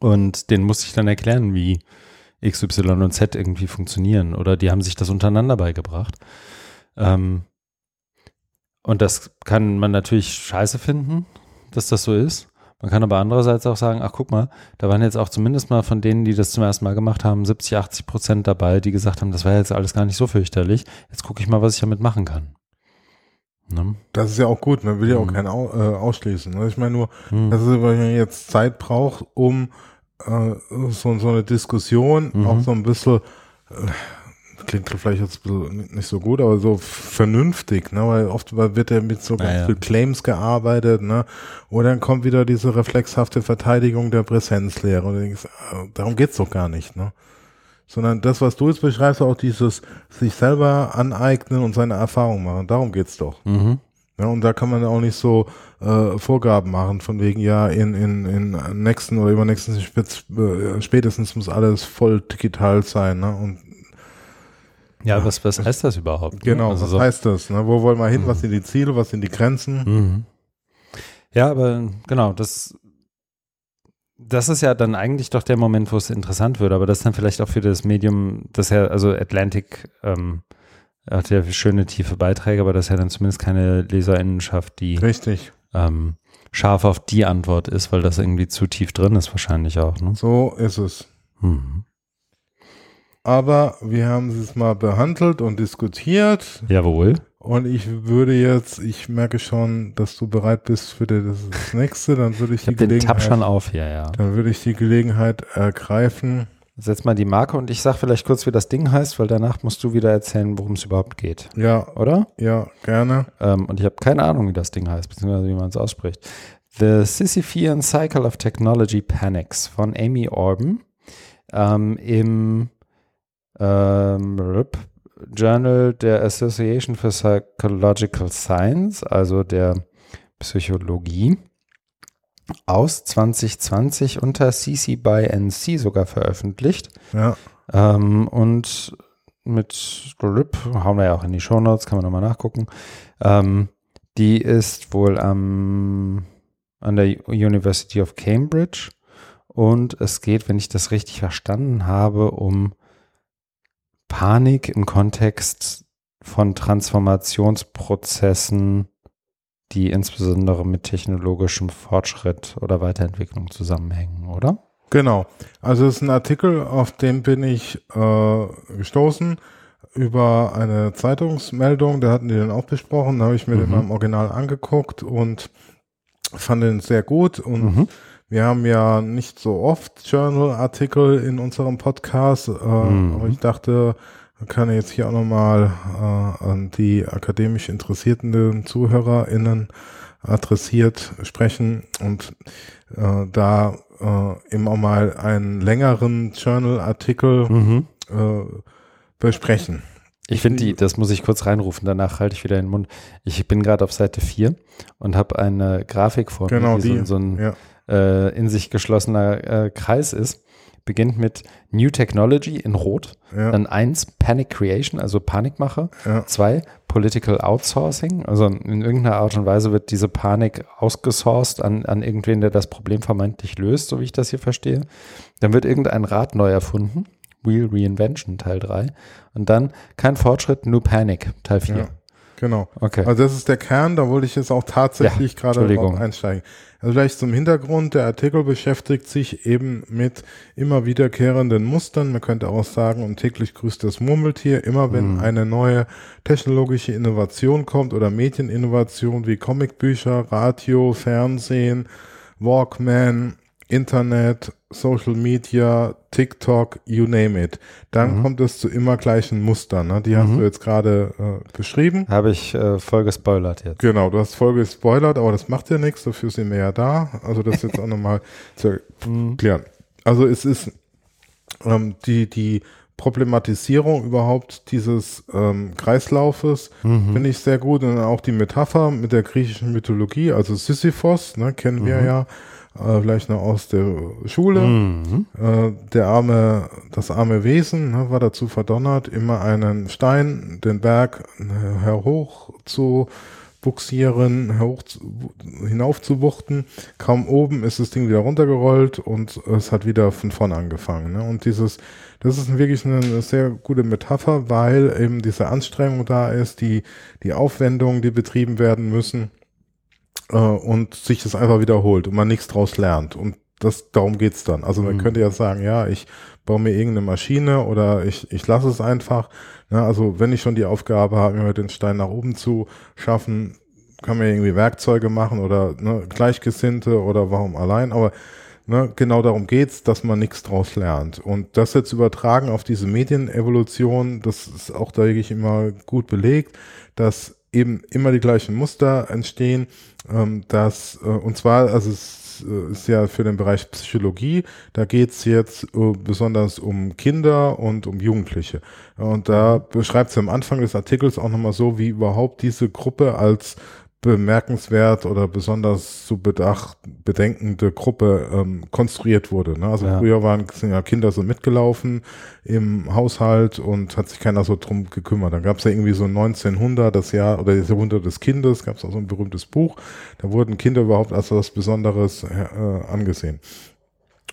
Und denen musste ich dann erklären, wie X, Y und Z irgendwie funktionieren. Oder die haben sich das untereinander beigebracht. Ähm, und das kann man natürlich scheiße finden, dass das so ist. Man kann aber andererseits auch sagen, ach guck mal, da waren jetzt auch zumindest mal von denen, die das zum ersten Mal gemacht haben, 70, 80 Prozent dabei, die gesagt haben, das war jetzt alles gar nicht so fürchterlich. Jetzt gucke ich mal, was ich damit machen kann. Ne? Das ist ja auch gut, man will ja auch mhm. keinen au äh, ausschließen. Ne? Ich meine nur, mhm. dass man jetzt Zeit braucht, um äh, so, so eine Diskussion mhm. auch so ein bisschen äh, klingt vielleicht jetzt nicht so gut, aber so vernünftig, ne? weil oft wird ja mit so ganz ja. viel Claims gearbeitet, ne? Oder dann kommt wieder diese reflexhafte Verteidigung der Präsenzlehre. Und denkst, äh, darum geht's doch gar nicht, ne? Sondern das, was du jetzt beschreibst, auch dieses sich selber aneignen und seine Erfahrung machen, darum geht's doch. Mhm. Ja, und da kann man auch nicht so äh, Vorgaben machen, von wegen, ja, in, in, in nächsten oder übernächsten äh, spätestens muss alles voll digital sein. Ne? Und Ja, was, was heißt das überhaupt? ne? genau, Also was so- heißt das? Ne? Wo wollen wir hin? Mhm. Was sind die Ziele? Was sind die Grenzen? Mhm. Ja, aber genau, das, das ist ja dann eigentlich doch der Moment, wo es interessant wird, aber das ist dann vielleicht auch für das Medium, das ja, also Atlantic ähm, hat ja schöne tiefe Beiträge, aber das ist ja dann zumindest keine Leserinnenschaft, die Richtig. ähm, scharf auf die Antwort ist, weil das irgendwie zu tief drin ist wahrscheinlich auch. Ne? So ist es. Mhm. Aber wir haben es mal behandelt und diskutiert. Jawohl. Und ich würde jetzt, ich merke schon, dass du bereit bist für das, nächste. Dann würde ich, Ich die habe den Tab Gelegenheit, schon auf hier, ja. dann würde ich die Gelegenheit ergreifen. Setz mal die Marke und ich sag vielleicht kurz, wie das Ding heißt, weil danach musst du wieder erzählen, worum es überhaupt geht, Ja, oder? ja, gerne. Ähm, und ich habe keine Ahnung, wie das Ding heißt, beziehungsweise wie man es ausspricht. The Sisyphean Cycle of Technology Panics von Amy Orban ähm, im ähm, Journal der Association for Psychological Science, also der Psychologie, aus 2020 unter CC by NC sogar veröffentlicht. Ja, Ähm, und mit RIP, hauen wir ja auch in die Shownotes, kann man nochmal nachgucken. Ähm, die ist wohl am, an der University of Cambridge und es geht, wenn ich das richtig verstanden habe, um Panik im Kontext von Transformationsprozessen, die insbesondere mit technologischem Fortschritt oder Weiterentwicklung zusammenhängen, oder? genau. Also es ist ein Artikel, auf den bin ich äh, gestoßen über eine Zeitungsmeldung. Da hatten die den auch besprochen. Da habe ich mir den Mhm. mal im Original angeguckt und fand den sehr gut. Und Mhm. Wir haben ja nicht so oft Journal-Artikel in unserem Podcast, äh, Mhm. aber ich dachte, kann jetzt hier auch nochmal äh, an die akademisch interessierten ZuhörerInnen adressiert sprechen und äh, da äh, immer mal einen längeren Journal-Artikel Mhm. äh, besprechen. Ich finde die, das muss ich kurz reinrufen, danach halte ich wieder den Mund. Ich bin gerade auf Seite 4 und habe eine Grafik vor Genau, mir, die, die, so, so ein Ja, äh, in sich geschlossener äh, Kreis ist. Beginnt mit New Technology in Rot, ja, dann eins Panic Creation, also Panikmache, ja, zwei Political Outsourcing, also in irgendeiner Art und Weise wird diese Panik ausgesourced an, an irgendwen, der das Problem vermeintlich löst, so wie ich das hier verstehe. Dann wird irgendein Rad neu erfunden, Wheel Reinvention Teil 3 und dann kein Fortschritt, New Panic Teil 4. ja, genau. Okay. Also das ist der Kern, da wollte ich jetzt auch tatsächlich Ja, gerade einsteigen. Also vielleicht zum Hintergrund, der Artikel beschäftigt sich eben mit immer wiederkehrenden Mustern. Man könnte auch sagen, und täglich grüßt das Murmeltier, immer wenn Mhm. eine neue technologische Innovation kommt oder Medieninnovation wie Comicbücher, Radio, Fernsehen, Walkman, Internet, Social Media, TikTok, you name it. Dann Mhm. kommt es zu immer gleichen Mustern. Ne? Die hast Mhm. du jetzt gerade äh, beschrieben. Habe ich äh, voll gespoilert jetzt. Genau, du hast voll gespoilert, aber das macht ja nichts, dafür sind wir ja da. Also das jetzt auch nochmal (laughs) zu Mhm. erklären. Also es ist ähm, die, die Problematisierung überhaupt dieses ähm, Kreislaufes Mhm. finde ich sehr gut und auch die Metapher mit der griechischen Mythologie, also Sisyphos, ne, kennen wir Mhm. ja äh, vielleicht noch aus der Schule. Mhm. Äh, der arme, das arme Wesen ne, war dazu verdonnert, immer einen Stein, den Berg äh, hoch zu buxieren, hoch zu, hinauf zu wuchten. Kaum oben ist das Ding wieder runtergerollt und es hat wieder von vorne angefangen. Ne? Und dieses, das ist wirklich eine sehr gute Metapher, weil eben diese Anstrengung da ist, die, die Aufwendungen, die betrieben werden müssen äh, und sich das einfach wiederholt und man nichts draus lernt. Und das, darum geht's dann. Also man Mhm. könnte ja sagen, ja, ich baue mir irgendeine Maschine oder ich, ich lasse es einfach. Ne? Also wenn ich schon die Aufgabe habe, mir den Stein nach oben zu schaffen, kann man irgendwie Werkzeuge machen oder ne, Gleichgesinnte oder warum allein. Aber Ne, genau darum geht's, dass man nichts draus lernt. Und das jetzt übertragen auf diese Medienevolution, das ist auch, da ich immer gut belegt, dass eben immer die gleichen Muster entstehen, ähm, dass, äh, und zwar, also es äh, ist ja für den Bereich Psychologie, da geht's jetzt äh, besonders um Kinder und um Jugendliche. Und da beschreibt sie am Anfang des Artikels auch nochmal so, wie überhaupt diese Gruppe als bemerkenswert oder besonders zu bedacht, bedenkende Gruppe ähm, konstruiert wurde. Ne? Also ja. früher waren ja Kinder so mitgelaufen im Haushalt und hat sich keiner so drum gekümmert. Dann gab es ja irgendwie so 1900, das Jahr oder das Jahrhundert des Kindes, gab es auch so ein berühmtes Buch. Da wurden Kinder überhaupt als was Besonderes äh, angesehen.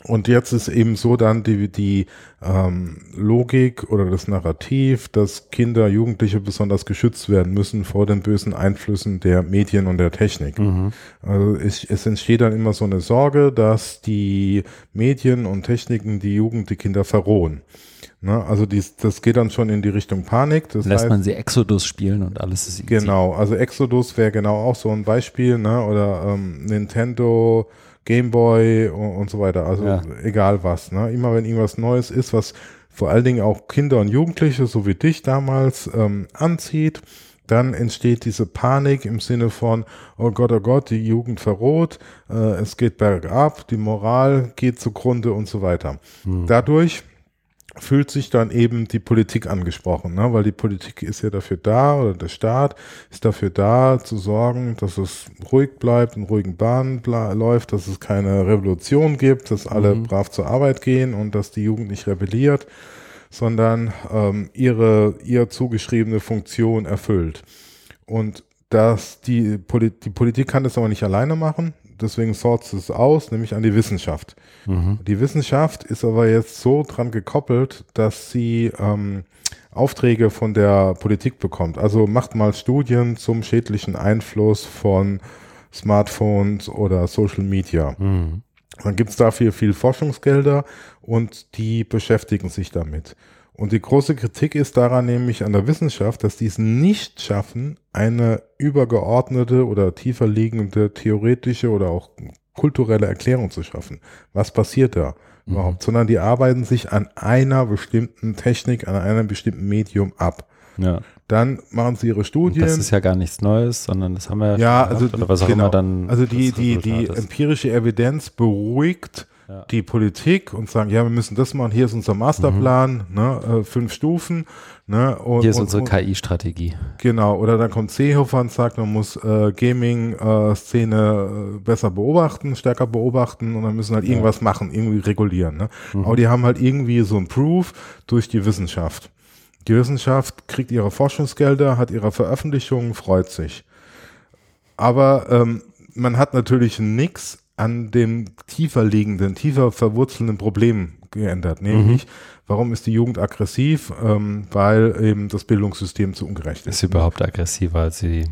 Und jetzt ist eben so dann die, die ähm, Logik oder das Narrativ, dass Kinder, Jugendliche besonders geschützt werden müssen vor den bösen Einflüssen der Medien und der Technik. Mhm. Also es, es entsteht dann immer so eine Sorge, dass die Medien und Techniken die Jugend, die Kinder verrohen. Ne? Also dies, das geht dann schon in die Richtung Panik. Das Lässt heißt, man sie Exodus spielen und alles ist easy. Genau, also Exodus wäre genau auch so ein Beispiel, ne? Oder ähm, Nintendo Gameboy und, und so weiter. Also ja. egal was. Ne? Immer wenn irgendwas Neues ist, was vor allen Dingen auch Kinder und Jugendliche, so wie dich damals, ähm, anzieht, dann entsteht diese Panik im Sinne von, oh Gott, oh Gott, die Jugend verroht, äh, es geht bergab, die Moral geht zugrunde und so weiter. Hm. Dadurch fühlt sich dann eben die Politik angesprochen, ne? weil die Politik ist ja dafür da oder der Staat ist dafür da zu sorgen, dass es ruhig bleibt, in ruhigen Bahnen läuft, dass es keine Revolution gibt, dass alle mhm. brav zur Arbeit gehen und dass die Jugend nicht rebelliert, sondern ähm, ihre ihr zugeschriebene Funktion erfüllt. Und dass die, Poli die Politik kann das aber nicht alleine machen, deswegen sorts es aus, nämlich an die Wissenschaft. Mhm. Die Wissenschaft ist aber jetzt so dran gekoppelt, dass sie ähm, Aufträge von der Politik bekommt. Also macht mal Studien zum schädlichen Einfluss von Smartphones oder Social Media. Mhm. Dann gibt es dafür viel Forschungsgelder und die beschäftigen sich damit. Und die große Kritik ist daran nämlich an der Wissenschaft, dass die es nicht schaffen, eine übergeordnete oder tiefer liegende theoretische oder auch kulturelle Erklärung zu schaffen. Was passiert da mhm. überhaupt? Sondern die arbeiten sich an einer bestimmten Technik, an einem bestimmten Medium ab. Ja. Dann machen sie ihre Studien. Und das ist ja gar nichts Neues, sondern das haben wir ja, ja also, oder was auch genau. immer dann. Also die, die, die empirische Evidenz beruhigt ja. die Politik und sagen, ja, wir müssen das machen, hier ist unser Masterplan, mhm. ne, äh, fünf Stufen. Ne, und, hier ist unsere KI-Strategie. Genau, oder dann kommt Seehofer und sagt, man muss äh, Gaming-Szene äh, besser beobachten, stärker beobachten und dann müssen halt irgendwas ja. machen, irgendwie regulieren. Ne? Mhm. Aber die haben halt irgendwie so ein Proof durch die Wissenschaft. Die Wissenschaft kriegt ihre Forschungsgelder, hat ihre Veröffentlichungen, freut sich. Aber ähm, man hat natürlich nichts an dem tiefer liegenden, tiefer verwurzelnden Problem geändert, nämlich mhm. warum ist die Jugend aggressiv? Ähm, weil eben das Bildungssystem zu ungerecht ist. Ist sie überhaupt aggressiver als sie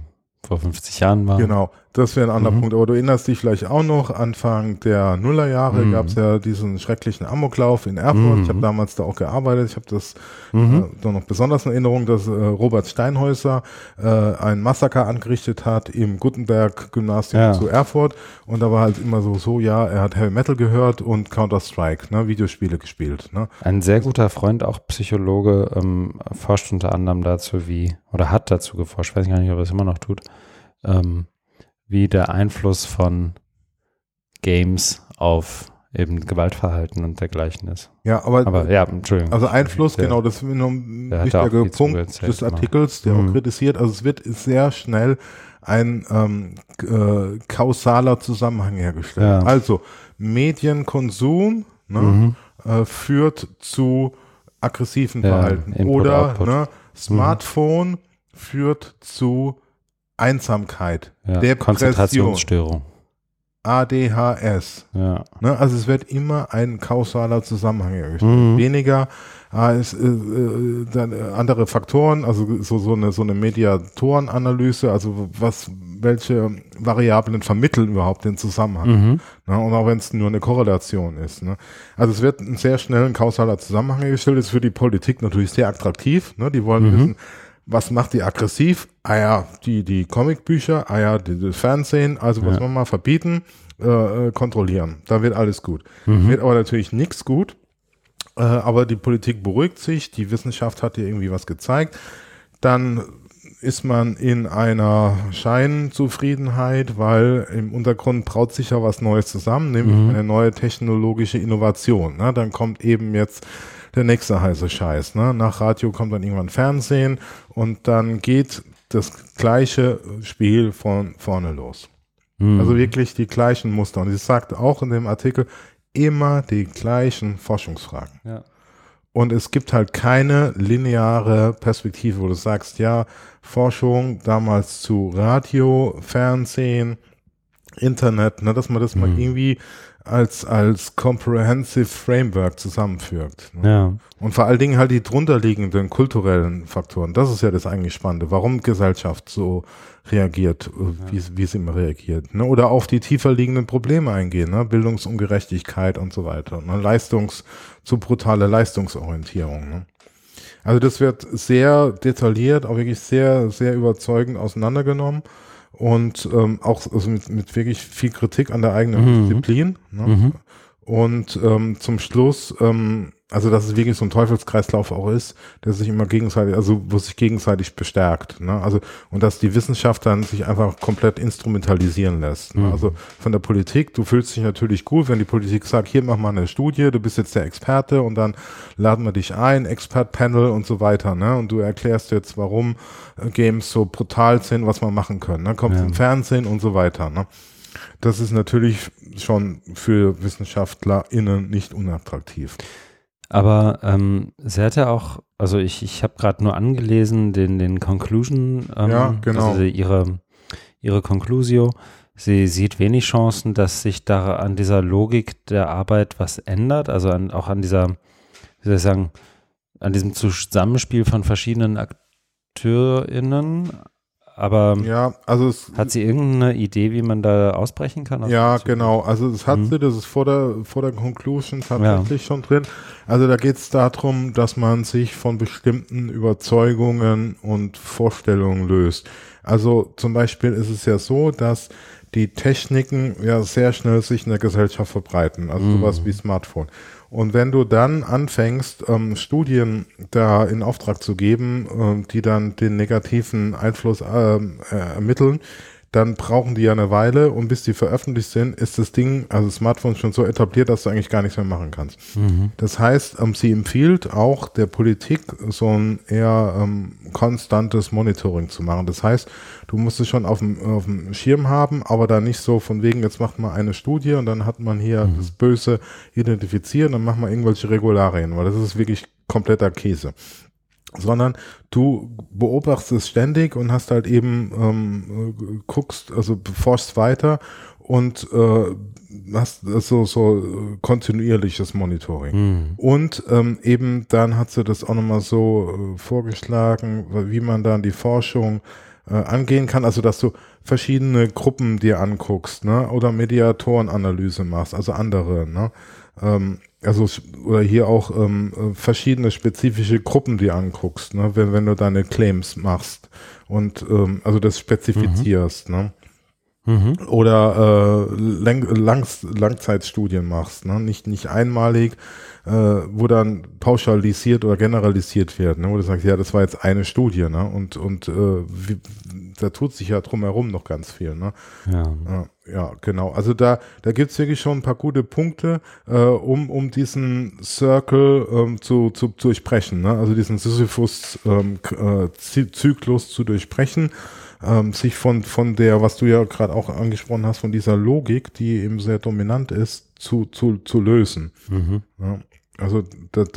vor 50 Jahren war. Genau, das wäre ein anderer mhm. Punkt. Aber du erinnerst dich vielleicht auch noch, Anfang der Nullerjahre mhm. gab es ja diesen schrecklichen Amoklauf in Erfurt. Mhm. Ich habe damals da auch gearbeitet. Ich habe das mhm. äh, noch besonders in Erinnerung, dass äh, Robert Steinhäuser äh, ein Massaker angerichtet hat im Gutenberg-Gymnasium ja. zu Erfurt. Und da war halt immer so, so, ja, er hat Heavy Metal gehört und Counter-Strike, ne, Videospiele gespielt. Ne. Ein sehr guter Freund, auch Psychologe, ähm, forscht unter anderem dazu, wie, oder hat dazu geforscht, weiß ich gar nicht, ob er es immer noch tut, ähm, wie der Einfluss von Games auf eben Gewaltverhalten und dergleichen ist. Ja, aber, aber ja, Entschuldigung. Also Einfluss, der, genau, das ist ein wichtiger Punkt des Artikels, der mhm. auch kritisiert. Also es wird sehr schnell ein ähm, äh, kausaler Zusammenhang hergestellt. Ja. Also Medienkonsum ne, mhm. äh, führt zu aggressiven ja, Verhalten. Oder ne, Smartphone mhm. führt zu Einsamkeit, ja, Depression, Konzentrationsstörung. ADHS. Ja. Ne, also es wird immer ein kausaler Zusammenhang hergestellt. Mhm. Weniger äh, ist, äh, äh, äh, andere Faktoren, also so, so eine, so eine Mediatorenanalyse, also was, welche Variablen vermitteln überhaupt den Zusammenhang. Mhm. Ne, und auch wenn es nur eine Korrelation ist. Ne. Also es wird ein sehr schnell ein kausaler Zusammenhang hergestellt, ist für die Politik natürlich sehr attraktiv. Ne, die wollen mhm. wissen, was macht die aggressiv? Ah ja, die, die Comicbücher, ah ja, die, das Fernsehen, also was Ja. wir mal verbieten, äh, äh, kontrollieren. Da wird alles gut. Mhm. Wird aber natürlich nichts gut. Äh, aber die Politik beruhigt sich, die Wissenschaft hat dir irgendwie was gezeigt. Dann ist man in einer Scheinzufriedenheit, weil im Untergrund braut sich ja was Neues zusammen, nämlich Mhm. eine neue technologische Innovation. Ne? Dann kommt eben jetzt der nächste heiße Scheiß. Ne? Nach Radio kommt dann irgendwann Fernsehen und dann geht das gleiche Spiel von vorne los. Mhm. Also wirklich die gleichen Muster. Und sie sagt auch in dem Artikel immer die gleichen Forschungsfragen. ja. Und es gibt halt keine lineare Perspektive, wo du sagst, ja, Forschung damals zu Radio, Fernsehen, Internet, ne, dass man das mal Mhm. irgendwie als, als comprehensive Framework zusammenfügt. Ne? ja. Und vor allen Dingen halt die drunterliegenden kulturellen Faktoren. Das ist ja das eigentlich Spannende. Warum Gesellschaft so reagiert, äh, wie, wie sie immer reagiert. Ne? Oder auf die tiefer liegenden Probleme eingehen. Ne? Bildungsungerechtigkeit und so weiter. Ne? Leistungs, zu brutale Leistungsorientierung. Ne? Also das wird sehr detailliert, auch wirklich sehr, sehr überzeugend auseinandergenommen. Und ähm, auch also mit, mit wirklich viel Kritik an der eigenen Mhm. Disziplin. Ne? Mhm. Und ähm, zum Schluss, ähm, also dass es wirklich so ein Teufelskreislauf auch ist, der sich immer gegenseitig, also wo sich gegenseitig bestärkt. Ne? Also und dass die Wissenschaft dann sich einfach komplett instrumentalisieren lässt. Ne? Mhm. Also von der Politik, du fühlst dich natürlich gut, wenn die Politik sagt, hier mach mal eine Studie, du bist jetzt der Experte und dann laden wir dich ein, Expert-Panel und so weiter. Ne? Und du erklärst jetzt, warum äh, Games so brutal sind, was wir machen können. Ne? Kommt Ja. im Fernsehen und so weiter. Ne? Das ist natürlich schon für WissenschaftlerInnen nicht unattraktiv. Aber ähm, sie hat ja auch, also ich, ich habe gerade nur angelesen, den, den Conclusion, ähm, Ja, genau. also ihre, ihre Conclusio. Sie sieht wenig Chancen, dass sich da an dieser Logik der Arbeit was ändert, also an, auch an dieser, wie soll ich sagen, an diesem Zusammenspiel von verschiedenen AkteurInnen. Aber Ja, also es, hat sie irgendeine Idee, wie man da ausbrechen kann? aus ja, genau. Also das hat Mhm. sie, das ist vor der, vor der Conclusion tatsächlich schon drin. Also da geht es darum, dass man sich von bestimmten Überzeugungen und Vorstellungen löst. Also zum Beispiel ist es ja so, dass die Techniken ja sehr schnell sich in der Gesellschaft verbreiten, also Mhm. sowas wie Smartphone. Und wenn du dann anfängst, ähm, Studien da in Auftrag zu geben, ähm, die dann den negativen Einfluss ähm, äh, ermitteln, dann brauchen die ja eine Weile und bis die veröffentlicht sind, ist das Ding, also Smartphone schon so etabliert, dass du eigentlich gar nichts mehr machen kannst. Mhm. Das heißt, ähm, sie empfiehlt auch der Politik so ein eher ähm, konstantes Monitoring zu machen. Das heißt, du musst es schon auf dem, auf dem Schirm haben, aber da nicht so von wegen, jetzt macht man eine Studie und dann hat man hier das Böse identifiziert, dann machen wir irgendwelche Regularien, weil das ist wirklich kompletter Käse sondern du beobachtest es ständig und hast halt eben ähm, äh, guckst, also forschst weiter und äh, hast so so äh, kontinuierliches Monitoring. Mhm. Und ähm, eben dann hat sie das auch nochmal so äh, vorgeschlagen, wie man dann die Forschung äh, angehen kann, also dass du verschiedene Gruppen dir anguckst, ne, oder Mediatorenanalyse machst, also andere, ne, ähm, also oder hier auch ähm, äh, verschiedene spezifische Gruppen dir anguckst, ne, wenn, wenn du deine Claims machst und ähm, also das spezifizierst, ne Mhm. oder äh, Lang Langs Langzeitstudien machst, ne? nicht, nicht einmalig, äh, wo dann pauschalisiert oder generalisiert wird, ne? wo du sagst, ja, das war jetzt eine Studie, ne? und, und äh, wie, da tut sich ja drumherum noch ganz viel. Ne? Ja. Ja, ja, genau. Also da, da gibt's wirklich schon ein paar gute Punkte, äh, um, um diesen Circle ähm, zu, zu, zu durchbrechen, ne? also diesen Sisyphus-Zyklus ähm, äh, zu durchbrechen, ähm, sich von, von der, was du ja gerade auch angesprochen hast, von dieser Logik, die eben sehr dominant ist, zu, zu, zu lösen. Mhm. Ja, also das,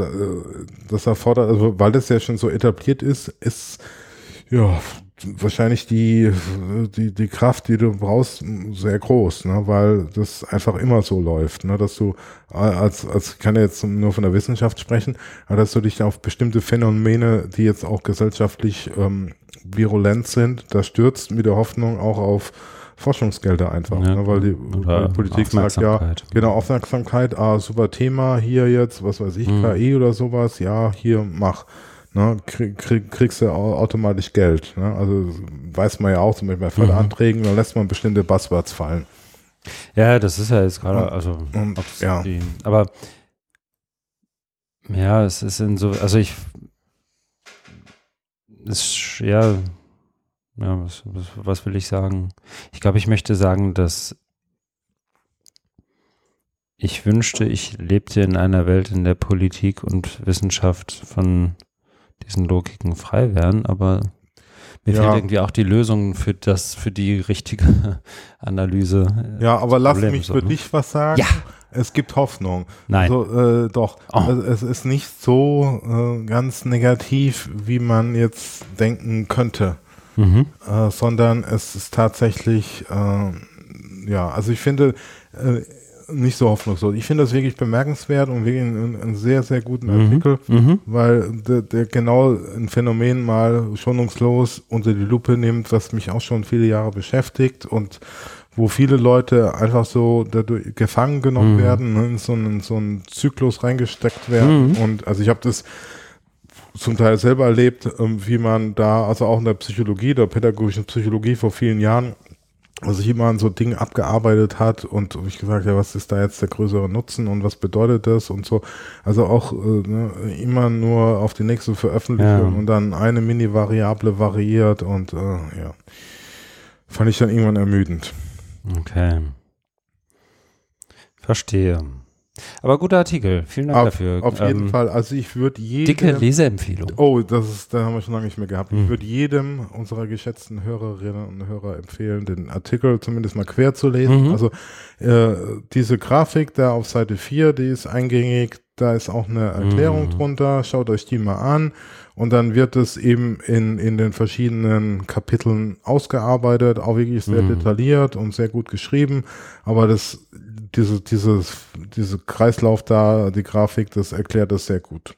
das, erfordert, also weil das ja schon so etabliert ist, ist ja wahrscheinlich die, die, die Kraft, die du brauchst, sehr groß, ne? weil das einfach immer so läuft, ne? dass du als, als ich kann ja jetzt nur von der Wissenschaft sprechen, aber dass du dich auf bestimmte Phänomene, die jetzt auch gesellschaftlich ähm, virulent sind, da stürzt mit der Hoffnung auch auf Forschungsgelder einfach, Ja, ne? weil, die, weil die Politik sagt ja, genau, Aufmerksamkeit, ah, super Thema, hier jetzt, was weiß ich, Mhm. KI oder sowas, ja, hier, mach. ne, krieg, krieg, kriegst du automatisch Geld. Ne? Also weiß man ja auch, zum Beispiel bei Förderanträgen, mhm. da lässt man bestimmte Buzzwords fallen. Ja, das ist ja jetzt gerade, also und, ja. Die, aber ja, es ist in so, also ich ist ja, ja, was, was, was will ich sagen? Ich glaube, ich möchte sagen, dass ich wünschte, ich lebte in einer Welt, in der Politik und Wissenschaft von diesen Logiken frei wären, aber mir ja. fehlt irgendwie auch die Lösung für das, für die richtige (laughs) Analyse. Ja, aber lass mich so, für ne? dich was sagen. Ja. Es gibt Hoffnung. Nein. Also, äh, doch. Oh. Es ist nicht so äh, ganz negativ, wie man jetzt denken könnte. Mhm. Äh, sondern es ist tatsächlich, äh, ja, also ich finde, äh, nicht so hoffnungslos. Ich finde das wirklich bemerkenswert und wirklich einen, einen sehr, sehr guten mhm. Artikel, mhm. weil der, der, genau ein Phänomen mal schonungslos unter die Lupe nimmt, was mich auch schon viele Jahre beschäftigt und wo viele Leute einfach so dadurch gefangen genommen mhm. werden, ne, in so einen, so einen Zyklus reingesteckt werden. Mhm. Und also ich habe das zum Teil selber erlebt, ähm, wie man da, also auch in der Psychologie, der pädagogischen Psychologie vor vielen Jahren, also sich immer an so Dinge abgearbeitet hat und ich gesagt, ja, was ist da jetzt der größere Nutzen und was bedeutet das und so. Also auch äh, ne, immer nur auf die nächste Veröffentlichung Ja. und dann eine Mini-Variable variiert und äh, ja. Fand ich dann irgendwann ermüdend. Okay. Verstehe. Aber guter Artikel. Vielen Dank Auf, dafür. auf jeden Ähm, Fall. Also ich würde jedem. Dicke Leseempfehlung. Oh, das ist, da haben wir schon lange nicht mehr gehabt. Hm. Ich würde jedem unserer geschätzten Hörerinnen und Hörer empfehlen, den Artikel zumindest mal quer zu lesen. Mhm. Also äh, diese Grafik da auf Seite 4, die ist eingängig, da ist auch eine Erklärung Mhm. drunter, schaut euch die mal an und dann wird es eben in, in den verschiedenen Kapiteln ausgearbeitet, auch wirklich sehr Mhm. detailliert und sehr gut geschrieben, aber das, diese, dieses, diese Kreislauf da, die Grafik, das erklärt das sehr gut.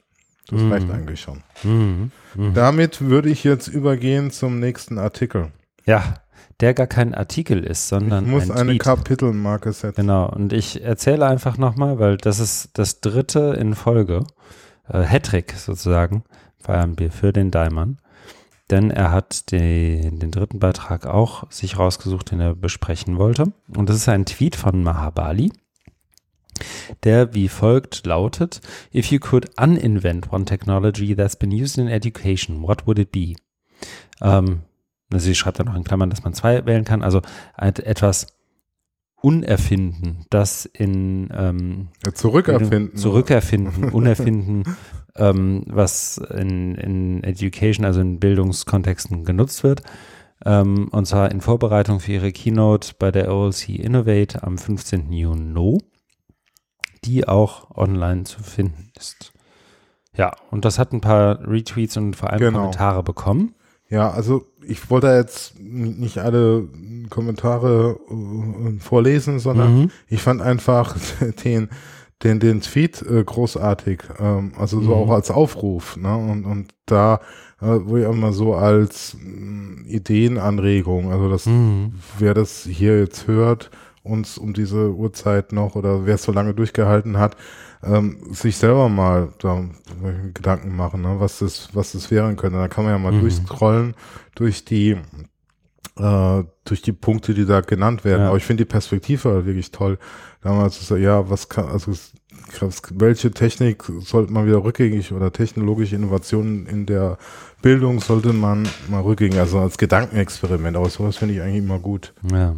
Das Mhm. reicht eigentlich schon. Mhm. Mhm. Damit würde ich jetzt übergehen zum nächsten Artikel. Ja, der gar kein Artikel ist, sondern Ich muss ein eine Tweet. Kapitelmarke setzen. Genau, und ich erzähle einfach nochmal, weil das ist das dritte in Folge, äh, Hattrick sozusagen, Feierabendbier für den Daimann. Denn er hat den, den dritten Beitrag auch sich rausgesucht, den er besprechen wollte. Und das ist ein Tweet von Mahabali, der wie folgt lautet: If you could uninvent one technology that's been used in education, what would it be? Ähm, also sie schreibt dann noch in Klammern, dass man zwei wählen kann. Also et- etwas unerfinden, das in ähm, Ja, zurückerfinden. zurückerfinden, unerfinden, (laughs) ähm, was in, in Education, also in Bildungskontexten genutzt wird. Ähm, und zwar in Vorbereitung für ihre Keynote bei der OLC Innovate am 15. Juni, die auch online zu finden ist. Ja, und das hat ein paar Retweets und vor allem Genau. Kommentare bekommen. Ja, also ich wollte jetzt nicht alle Kommentare äh, vorlesen, sondern Mhm. ich fand einfach (laughs) den, den, den Tweet äh, großartig. Ähm, also so Mhm. auch als Aufruf. Ne? Und, und da, äh, wo ich auch mal so als mh, Ideenanregung, also das, Mhm. wer das hier jetzt hört, uns um diese Uhrzeit noch oder wer es so lange durchgehalten hat, ähm, sich selber mal da Gedanken machen, ne, was das, was das wären könnte. Da kann man ja mal Mhm. durchscrollen durch die äh, durch die Punkte, die da genannt werden. Ja. Aber ich finde die Perspektive halt wirklich toll. Damals ist ja, was kann, also welche Technik sollte man wieder rückgängig oder technologische Innovationen in der Bildung sollte man mal rückgängig, also als Gedankenexperiment. Aber sowas finde ich eigentlich immer gut. Ja,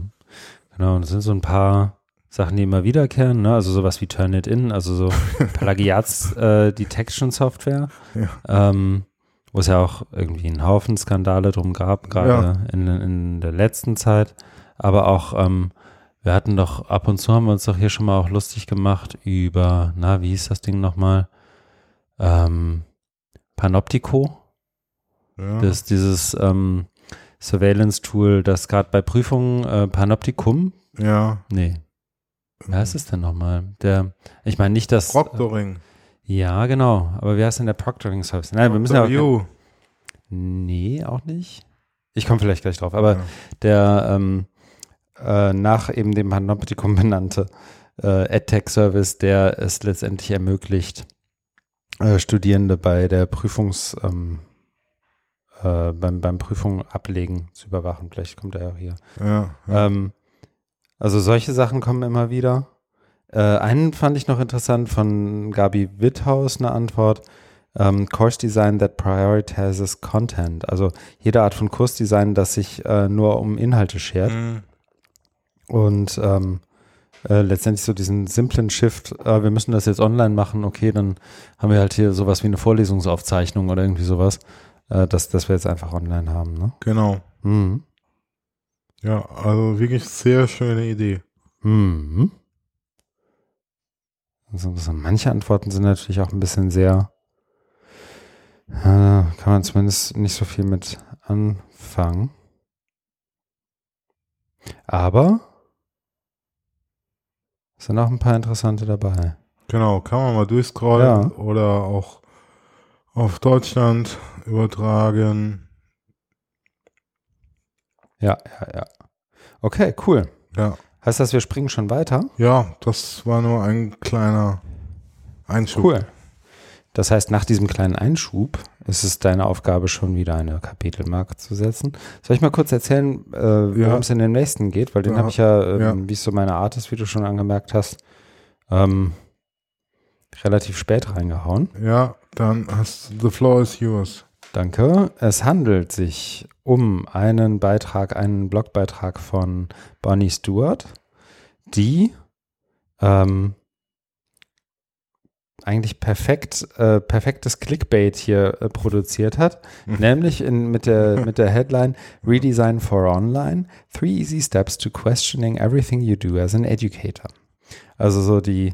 genau. Und das sind so ein paar Sachen, die immer wiederkehren, ne? Also sowas wie Turnitin, also so (laughs) Plagiats äh, Detection Software, Ja. ähm, wo es ja auch irgendwie einen Haufen Skandale drum gab, gerade in, in der letzten Zeit. Aber auch, ähm, wir hatten doch ab und zu haben wir uns doch hier schon mal auch lustig gemacht über, na, wie hieß das Ding nochmal? Ähm, Panoptico. Ja. Das ist dieses ähm, Surveillance-Tool, das gerade bei Prüfungen äh, Panoptikum, ja. nee, wie heißt es denn nochmal? Der, ich meine nicht das, Proctoring. Ja genau, aber wie heißt denn der Proctoring Service? Nein, wir müssen ja auch, nee, auch nicht. Ich komme vielleicht gleich drauf, aber Ja. der ähm, äh, nach eben dem Panoptikum benannte äh, AdTech-Service, der es letztendlich ermöglicht, äh, Studierende bei der Prüfungs, ähm, äh, beim, beim Prüfung ablegen zu überwachen. Vielleicht kommt er ja hier. Ja, ja. Ähm, also solche Sachen kommen immer wieder. Äh, einen fand ich noch interessant von Gabi Witthaus, eine Antwort. Ähm, Course Design that prioritizes Content. Also jede Art von Kursdesign, das sich äh, nur um Inhalte schert. Mhm. Und ähm, äh, letztendlich so diesen simplen Shift, äh, wir müssen das jetzt online machen, okay, dann haben wir halt hier sowas wie eine Vorlesungsaufzeichnung oder irgendwie sowas, äh, dass, dass wir jetzt einfach online haben. Ne? Genau. Mhm. Ja, also wirklich sehr schöne Idee. Mhm. Also, so manche Antworten sind natürlich auch ein bisschen sehr, äh, kann man zumindest nicht so viel mit anfangen. Aber es sind auch ein paar interessante dabei. Genau, kann man mal durchscrollen Ja. oder auch auf Deutschland übertragen. Ja, ja, ja. Okay, cool. Ja. Heißt das, wir springen schon weiter? Ja, das war nur ein kleiner Einschub. Cool. Das heißt, nach diesem kleinen Einschub ist es deine Aufgabe, schon wieder eine Kapitelmarke zu setzen. Soll ich mal kurz erzählen, äh, worum Ja. es in dem nächsten geht? Weil den Ja. habe ich ja, ähm, Ja. wie es so meine Art ist, wie du schon angemerkt hast, ähm, relativ spät reingehauen. Ja, dann hast the floor is yours. Danke. Es handelt sich um einen Beitrag, einen Blogbeitrag von Bonnie Stewart, die ähm, eigentlich perfekt, äh, perfektes Clickbait hier äh, produziert hat, Mhm. nämlich in, mit, der, (laughs) mit der Headline Redesign for Online, Three Easy Steps to Questioning Everything You Do as an Educator. Also so die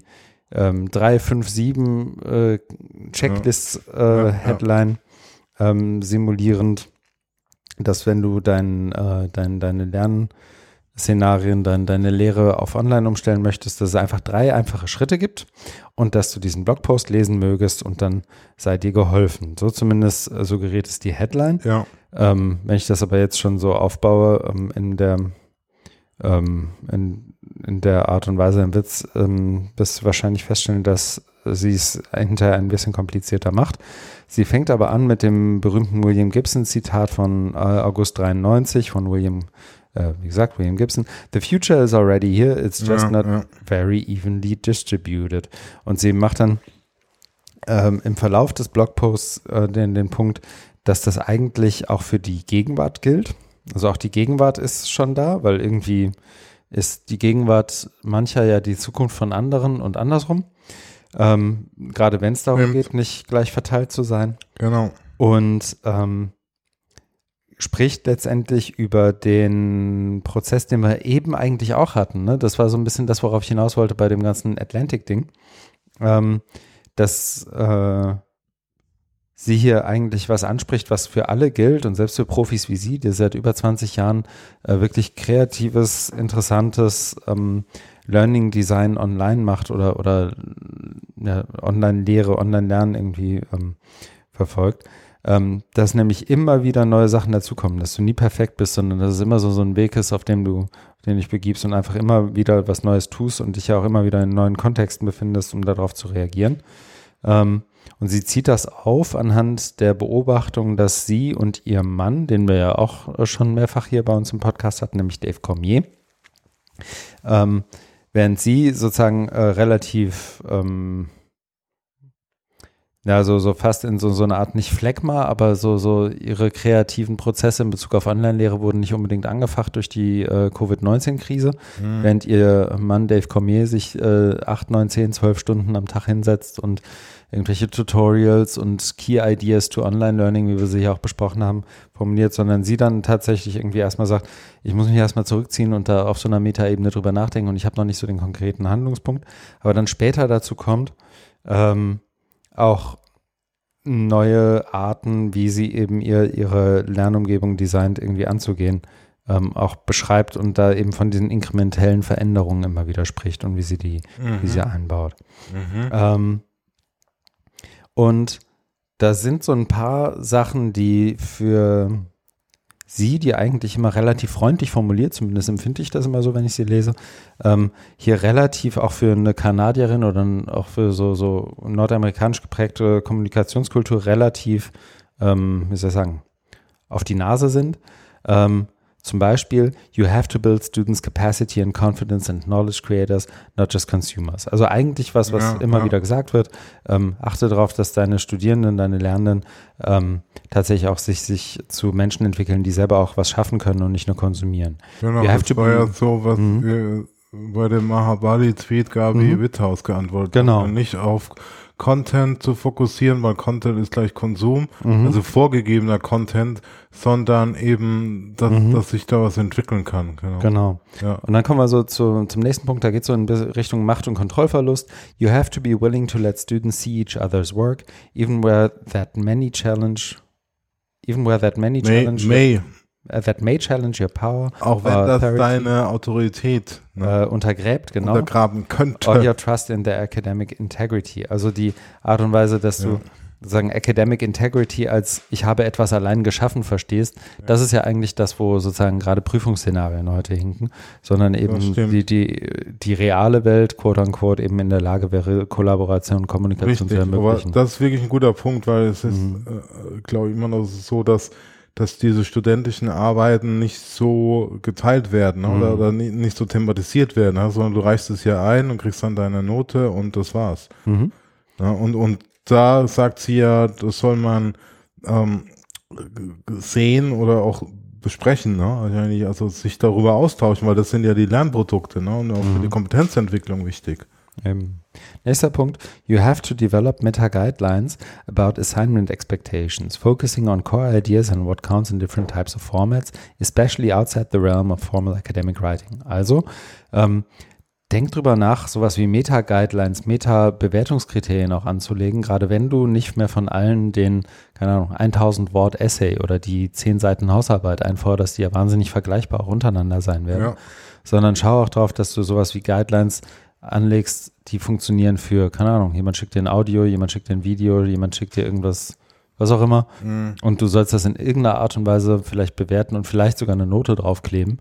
ähm, 3, 5, 7 äh, Checklist-Headline ähm, simulierend, dass wenn du dein, äh, dein, deine Lernszenarien, dein, deine Lehre auf Online umstellen möchtest, dass es einfach drei einfache Schritte gibt und dass du diesen Blogpost lesen mögest und dann sei dir geholfen. So zumindest äh, suggeriert es die Headline. Ja, Ähm, wenn ich das aber jetzt schon so aufbaue, ähm, in der ähm, in, in der Art und Weise im Witz, ähm, wirst du wahrscheinlich feststellen, dass sie es hinterher ein bisschen komplizierter macht. Sie fängt aber an mit dem berühmten William Gibson Zitat von äh, August 93 von William, äh, wie gesagt, William Gibson. The future is already here, it's just ja, not ja. very evenly distributed. Und sie macht dann ähm, im Verlauf des Blogposts äh, den, den Punkt, dass das eigentlich auch für die Gegenwart gilt. Also auch die Gegenwart ist schon da, weil irgendwie ist die Gegenwart mancher ja die Zukunft von anderen und andersrum. Ähm, gerade wenn es darum Stimmt. geht, nicht gleich verteilt zu sein. genau. Und ähm, spricht letztendlich über den Prozess, den wir eben eigentlich auch hatten. Ne? Das war so ein bisschen das, worauf ich hinaus wollte bei dem ganzen Atlantic-Ding. Ähm, dass äh, sie hier eigentlich was anspricht, was für alle gilt und selbst für Profis wie sie, die seit über 20 Jahren äh, wirklich kreatives, interessantes ähm, Learning Design online macht oder, oder ja, Online-Lehre, Online-Lernen irgendwie ähm, verfolgt, ähm, dass nämlich immer wieder neue Sachen dazukommen, dass du nie perfekt bist, sondern dass es immer so, so ein Weg ist, auf dem du, den du dich begibst und einfach immer wieder was Neues tust und dich ja auch immer wieder in neuen Kontexten befindest, um darauf zu reagieren. Ähm, und sie zieht das auf anhand der Beobachtung, dass sie und ihr Mann, den wir ja auch schon mehrfach hier bei uns im Podcast hatten, nämlich Dave Cormier, ähm, während sie sozusagen äh, relativ ähm, ja, so, so fast in so, so eine Art nicht Phlegma, aber so, so ihre kreativen Prozesse in Bezug auf Online-Lehre wurden nicht unbedingt angefacht durch die äh, Covid-19-Krise, Mhm. während ihr Mann Dave Cormier sich äh, 8, 9, 10, 12 Stunden am Tag hinsetzt und irgendwelche Tutorials und Key Ideas to Online-Learning, wie wir sie hier auch besprochen haben, formuliert, sondern sie dann tatsächlich irgendwie erstmal sagt, ich muss mich erstmal zurückziehen und da auf so einer Metaebene drüber nachdenken und ich habe noch nicht so den konkreten Handlungspunkt, aber dann später dazu kommt, ähm, auch neue Arten, wie sie eben ihr, ihre Lernumgebung designt, irgendwie anzugehen, ähm, auch beschreibt und da eben von diesen inkrementellen Veränderungen immer wieder spricht und wie sie die, wie sie einbaut. Mhm. Ähm, und da sind so ein paar Sachen, die für sie, die eigentlich immer relativ freundlich formuliert, zumindest empfinde ich das immer so, wenn ich sie lese, ähm, hier relativ auch für eine Kanadierin oder auch für so, so nordamerikanisch geprägte Kommunikationskultur relativ, ähm, wie soll ich sagen, auf die Nase sind. Ähm, zum Beispiel, you have to build students capacity and confidence and knowledge creators, not just consumers. Also eigentlich was, was ja, immer ja. wieder gesagt wird. Ähm, achte darauf, dass deine Studierenden, deine Lernenden ähm, tatsächlich auch sich, sich zu Menschen entwickeln, die selber auch was schaffen können und nicht nur konsumieren. Genau, you das war ja so, was mhm. bei dem Mahabali-Tweet Gabi mhm. Witthaus geantwortet genau. hat. Und nicht auf Content zu fokussieren, weil Content ist gleich Konsum, mhm. also vorgegebener Content, sondern eben, dass, mhm. dass sich da was entwickeln kann. Genau. genau. Ja. Und dann kommen wir so zu, zum nächsten Punkt, da geht es so in Richtung Macht- und Kontrollverlust. You have to be willing to let students see each other's work, even where that many challenge, even where that many challenge. May, may. Uh, that may challenge your power. Auch wenn das deine Autorität ne, uh, untergräbt, genau. Untergraben könnte. Or your trust in their academic integrity. Also die Art und Weise, dass ja. du sozusagen Academic Integrity als ich habe etwas allein geschaffen verstehst, ja. das ist ja eigentlich das, wo sozusagen gerade Prüfungsszenarien heute hinken, sondern eben die, die, die reale Welt, quote unquote, eben in der Lage wäre, Kollaboration und Kommunikation Richtig, zu ermöglichen. Aber das ist wirklich ein guter Punkt, weil es ist, mhm. äh, glaube ich, immer noch so, dass dass diese studentischen Arbeiten nicht so geteilt werden ne? oder, mhm. oder nicht, nicht, so thematisiert werden, ne? sondern du reichst es ja ein und kriegst dann deine Note und das war's. Mhm. Ja, und, und da sagt sie ja, das soll man ähm, sehen oder auch besprechen, ne? Also, also sich darüber austauschen, weil das sind ja die Lernprodukte ne? und auch mhm. für die mhm. Kompetenzentwicklung wichtig. Ähm, nächster Punkt. You have to develop meta guidelines about assignment expectations, focusing on core ideas and what counts in different types of formats, especially outside the realm of formal academic writing. Also, ähm, denk drüber nach, sowas wie Meta-Guidelines, Meta-Bewertungskriterien auch anzulegen, gerade wenn du nicht mehr von allen den, keine Ahnung, 1000 Wort Essay oder die 10 Seiten Hausarbeit einforderst, die ja wahnsinnig vergleichbar auch untereinander sein werden, ja. sondern schau auch darauf, dass du sowas wie Guidelines anlegst, die funktionieren für, keine Ahnung, jemand schickt dir ein Audio, jemand schickt dir ein Video, jemand schickt dir irgendwas, was auch immer. Mhm. Und du sollst das in irgendeiner Art und Weise vielleicht bewerten und vielleicht sogar eine Note draufkleben.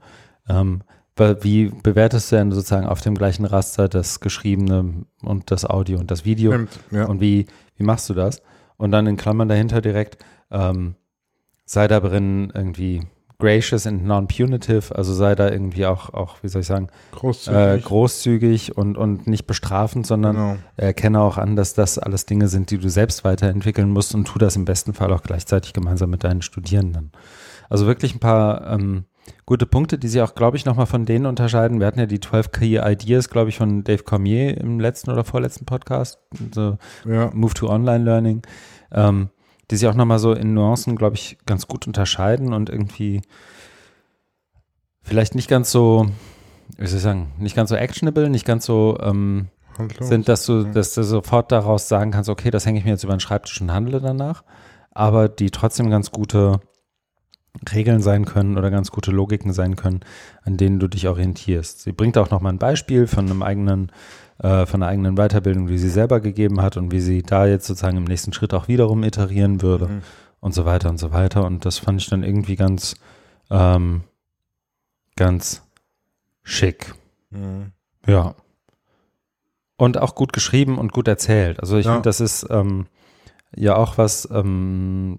Ähm, wie bewertest du denn sozusagen auf dem gleichen Raster das Geschriebene und das Audio und das Video? Stimmt, ja. Und wie, wie machst du das? Und dann in Klammern dahinter direkt, ähm, sei da drin irgendwie gracious and non-punitive, also sei da irgendwie auch, auch wie soll ich sagen, großzügig, äh, großzügig und, und nicht bestrafend, sondern genau. erkenne auch an, dass das alles Dinge sind, die du selbst weiterentwickeln musst und tu das im besten Fall auch gleichzeitig gemeinsam mit deinen Studierenden. Also wirklich ein paar ähm, gute Punkte, die sich auch, glaube ich, nochmal von denen unterscheiden. Wir hatten ja die 12 Key Ideas, glaube ich, von Dave Cormier im letzten oder vorletzten Podcast, so ja. Move to Online Learning. Ähm, die sich auch nochmal so in Nuancen, glaube ich, ganz gut unterscheiden und irgendwie vielleicht nicht ganz so, wie soll ich sagen, nicht ganz so actionable, nicht ganz so ähm, sind, dass du, dass du sofort daraus sagen kannst, okay, das hänge ich mir jetzt über den Schreibtisch und handle danach, aber die trotzdem ganz gute Regeln sein können oder ganz gute Logiken sein können, an denen du dich orientierst. Sie bringt auch nochmal ein Beispiel von einem eigenen äh, von der eigenen Weiterbildung, die sie selber gegeben hat und wie sie da jetzt sozusagen im nächsten Schritt auch wiederum iterieren würde mhm. und so weiter und so weiter. Und das fand ich dann irgendwie ganz, ähm, ganz schick. Mhm. Ja. Und auch gut geschrieben und gut erzählt. Also ich ja. finde, das ist ähm, ja auch was, ähm,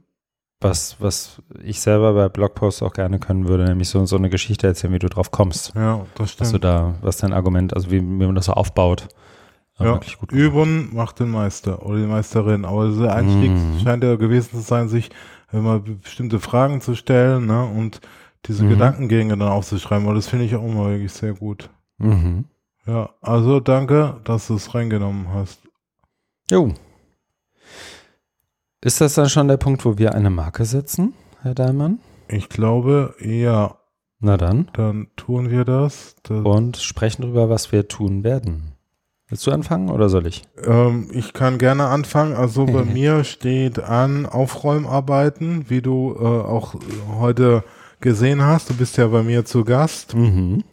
was, was ich selber bei Blogposts auch gerne können würde, nämlich so, so eine Geschichte erzählen, wie du drauf kommst. Ja, das stimmt. Was du da, was dein Argument, also wie, wie man das so aufbaut. Ja, üben macht den Meister oder die Meisterin. Aber der Einstieg mhm. scheint ja gewesen zu sein, sich immer bestimmte Fragen zu stellen ne, und diese mhm. Gedankengänge dann aufzuschreiben, weil das finde ich auch immer wirklich sehr gut. Mhm. Ja, also danke, dass du es reingenommen hast. Jo. Ist das dann schon der Punkt, wo wir eine Marke setzen, Herr Daimann? Ich glaube, ja. Na dann. Dann tun wir das. das und sprechen darüber, was wir tun werden. Willst du anfangen oder soll ich? Ähm, ich kann gerne anfangen. Also bei (laughs) mir steht an Aufräumarbeiten, wie du äh, auch heute gesehen hast. Du bist ja bei mir zu Gast. Mhm.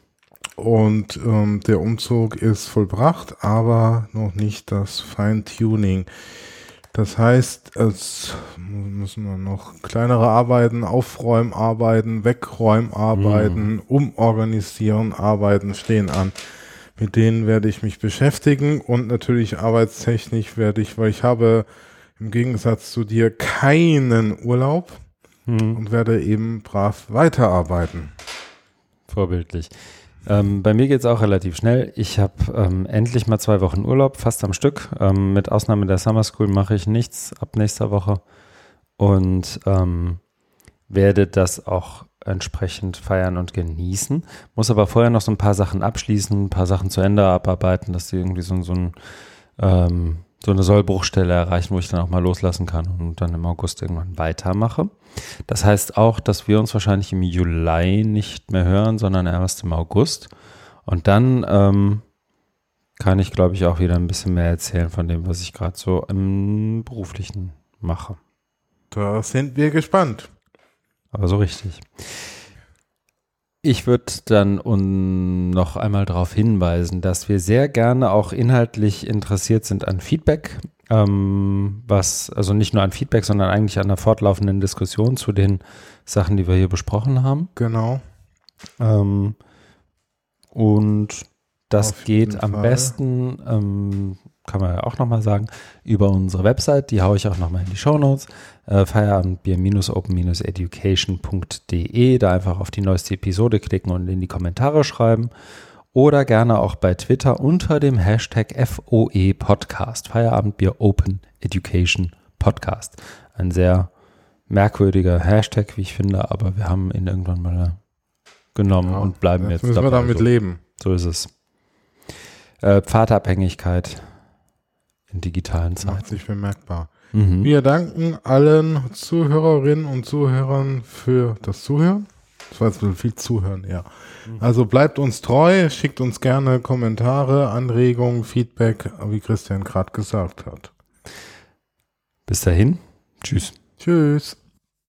Und ähm, der Umzug ist vollbracht, aber noch nicht das Feintuning. Das heißt, es müssen wir noch kleinere Arbeiten, Aufräumarbeiten, Wegräumarbeiten, Mhm. Umorganisieren, Arbeiten stehen an. Mit denen werde ich mich beschäftigen und natürlich arbeitstechnisch werde ich, weil ich habe im Gegensatz zu dir keinen Urlaub Hm, und werde eben brav weiterarbeiten. vorbildlich. Ähm, bei mir geht es auch relativ schnell. Ich habe ähm, endlich mal zwei Wochen Urlaub, fast am Stück. Ähm, mit Ausnahme der Summer School mache ich nichts ab nächster Woche und ähm, werde das auch entsprechend feiern und genießen. Muss aber vorher noch so ein paar Sachen abschließen, ein paar Sachen zu Ende abarbeiten, dass die irgendwie so, so, ein, ähm, so eine Sollbruchstelle erreichen, wo ich dann auch mal loslassen kann und dann im August irgendwann weitermache. Das heißt auch, dass wir uns wahrscheinlich im Juli nicht mehr hören, sondern erst im August. Und dann ähm, kann ich, glaube ich, auch wieder ein bisschen mehr erzählen von dem, was ich gerade so im beruflichen mache. Da sind wir gespannt. Aber so richtig. Ich würde dann un noch einmal darauf hinweisen, dass wir sehr gerne auch inhaltlich interessiert sind an Feedback, ähm, was, also nicht nur an Feedback, sondern eigentlich an einer fortlaufenden Diskussion zu den Sachen, die wir hier besprochen haben. Genau. Ähm, und das Auf geht am Fall. besten, ähm, kann man ja auch nochmal sagen, über unsere Website, die haue ich auch nochmal in die Shownotes, äh, feierabendbier-open-education.de, da einfach auf die neueste Episode klicken und in die Kommentare schreiben. Oder gerne auch bei Twitter unter dem Hashtag FOE Podcast, Feierabendbier Open Education Podcast. Ein sehr merkwürdiger Hashtag, wie ich finde, aber wir haben ihn irgendwann mal genommen Ja, und bleiben Jetzt jetzt müssen wir dabei. damit so. leben. so ist es. Äh, Pfadabhängigkeit in digitalen Macht Zeiten. sich bemerkbar. Mhm. Wir danken allen Zuhörerinnen und Zuhörern für das Zuhören. Das war jetzt viel Zuhören, ja. Also bleibt uns treu, schickt uns gerne Kommentare, Anregungen, Feedback, wie Christian gerade gesagt hat. Bis dahin. Tschüss. Tschüss.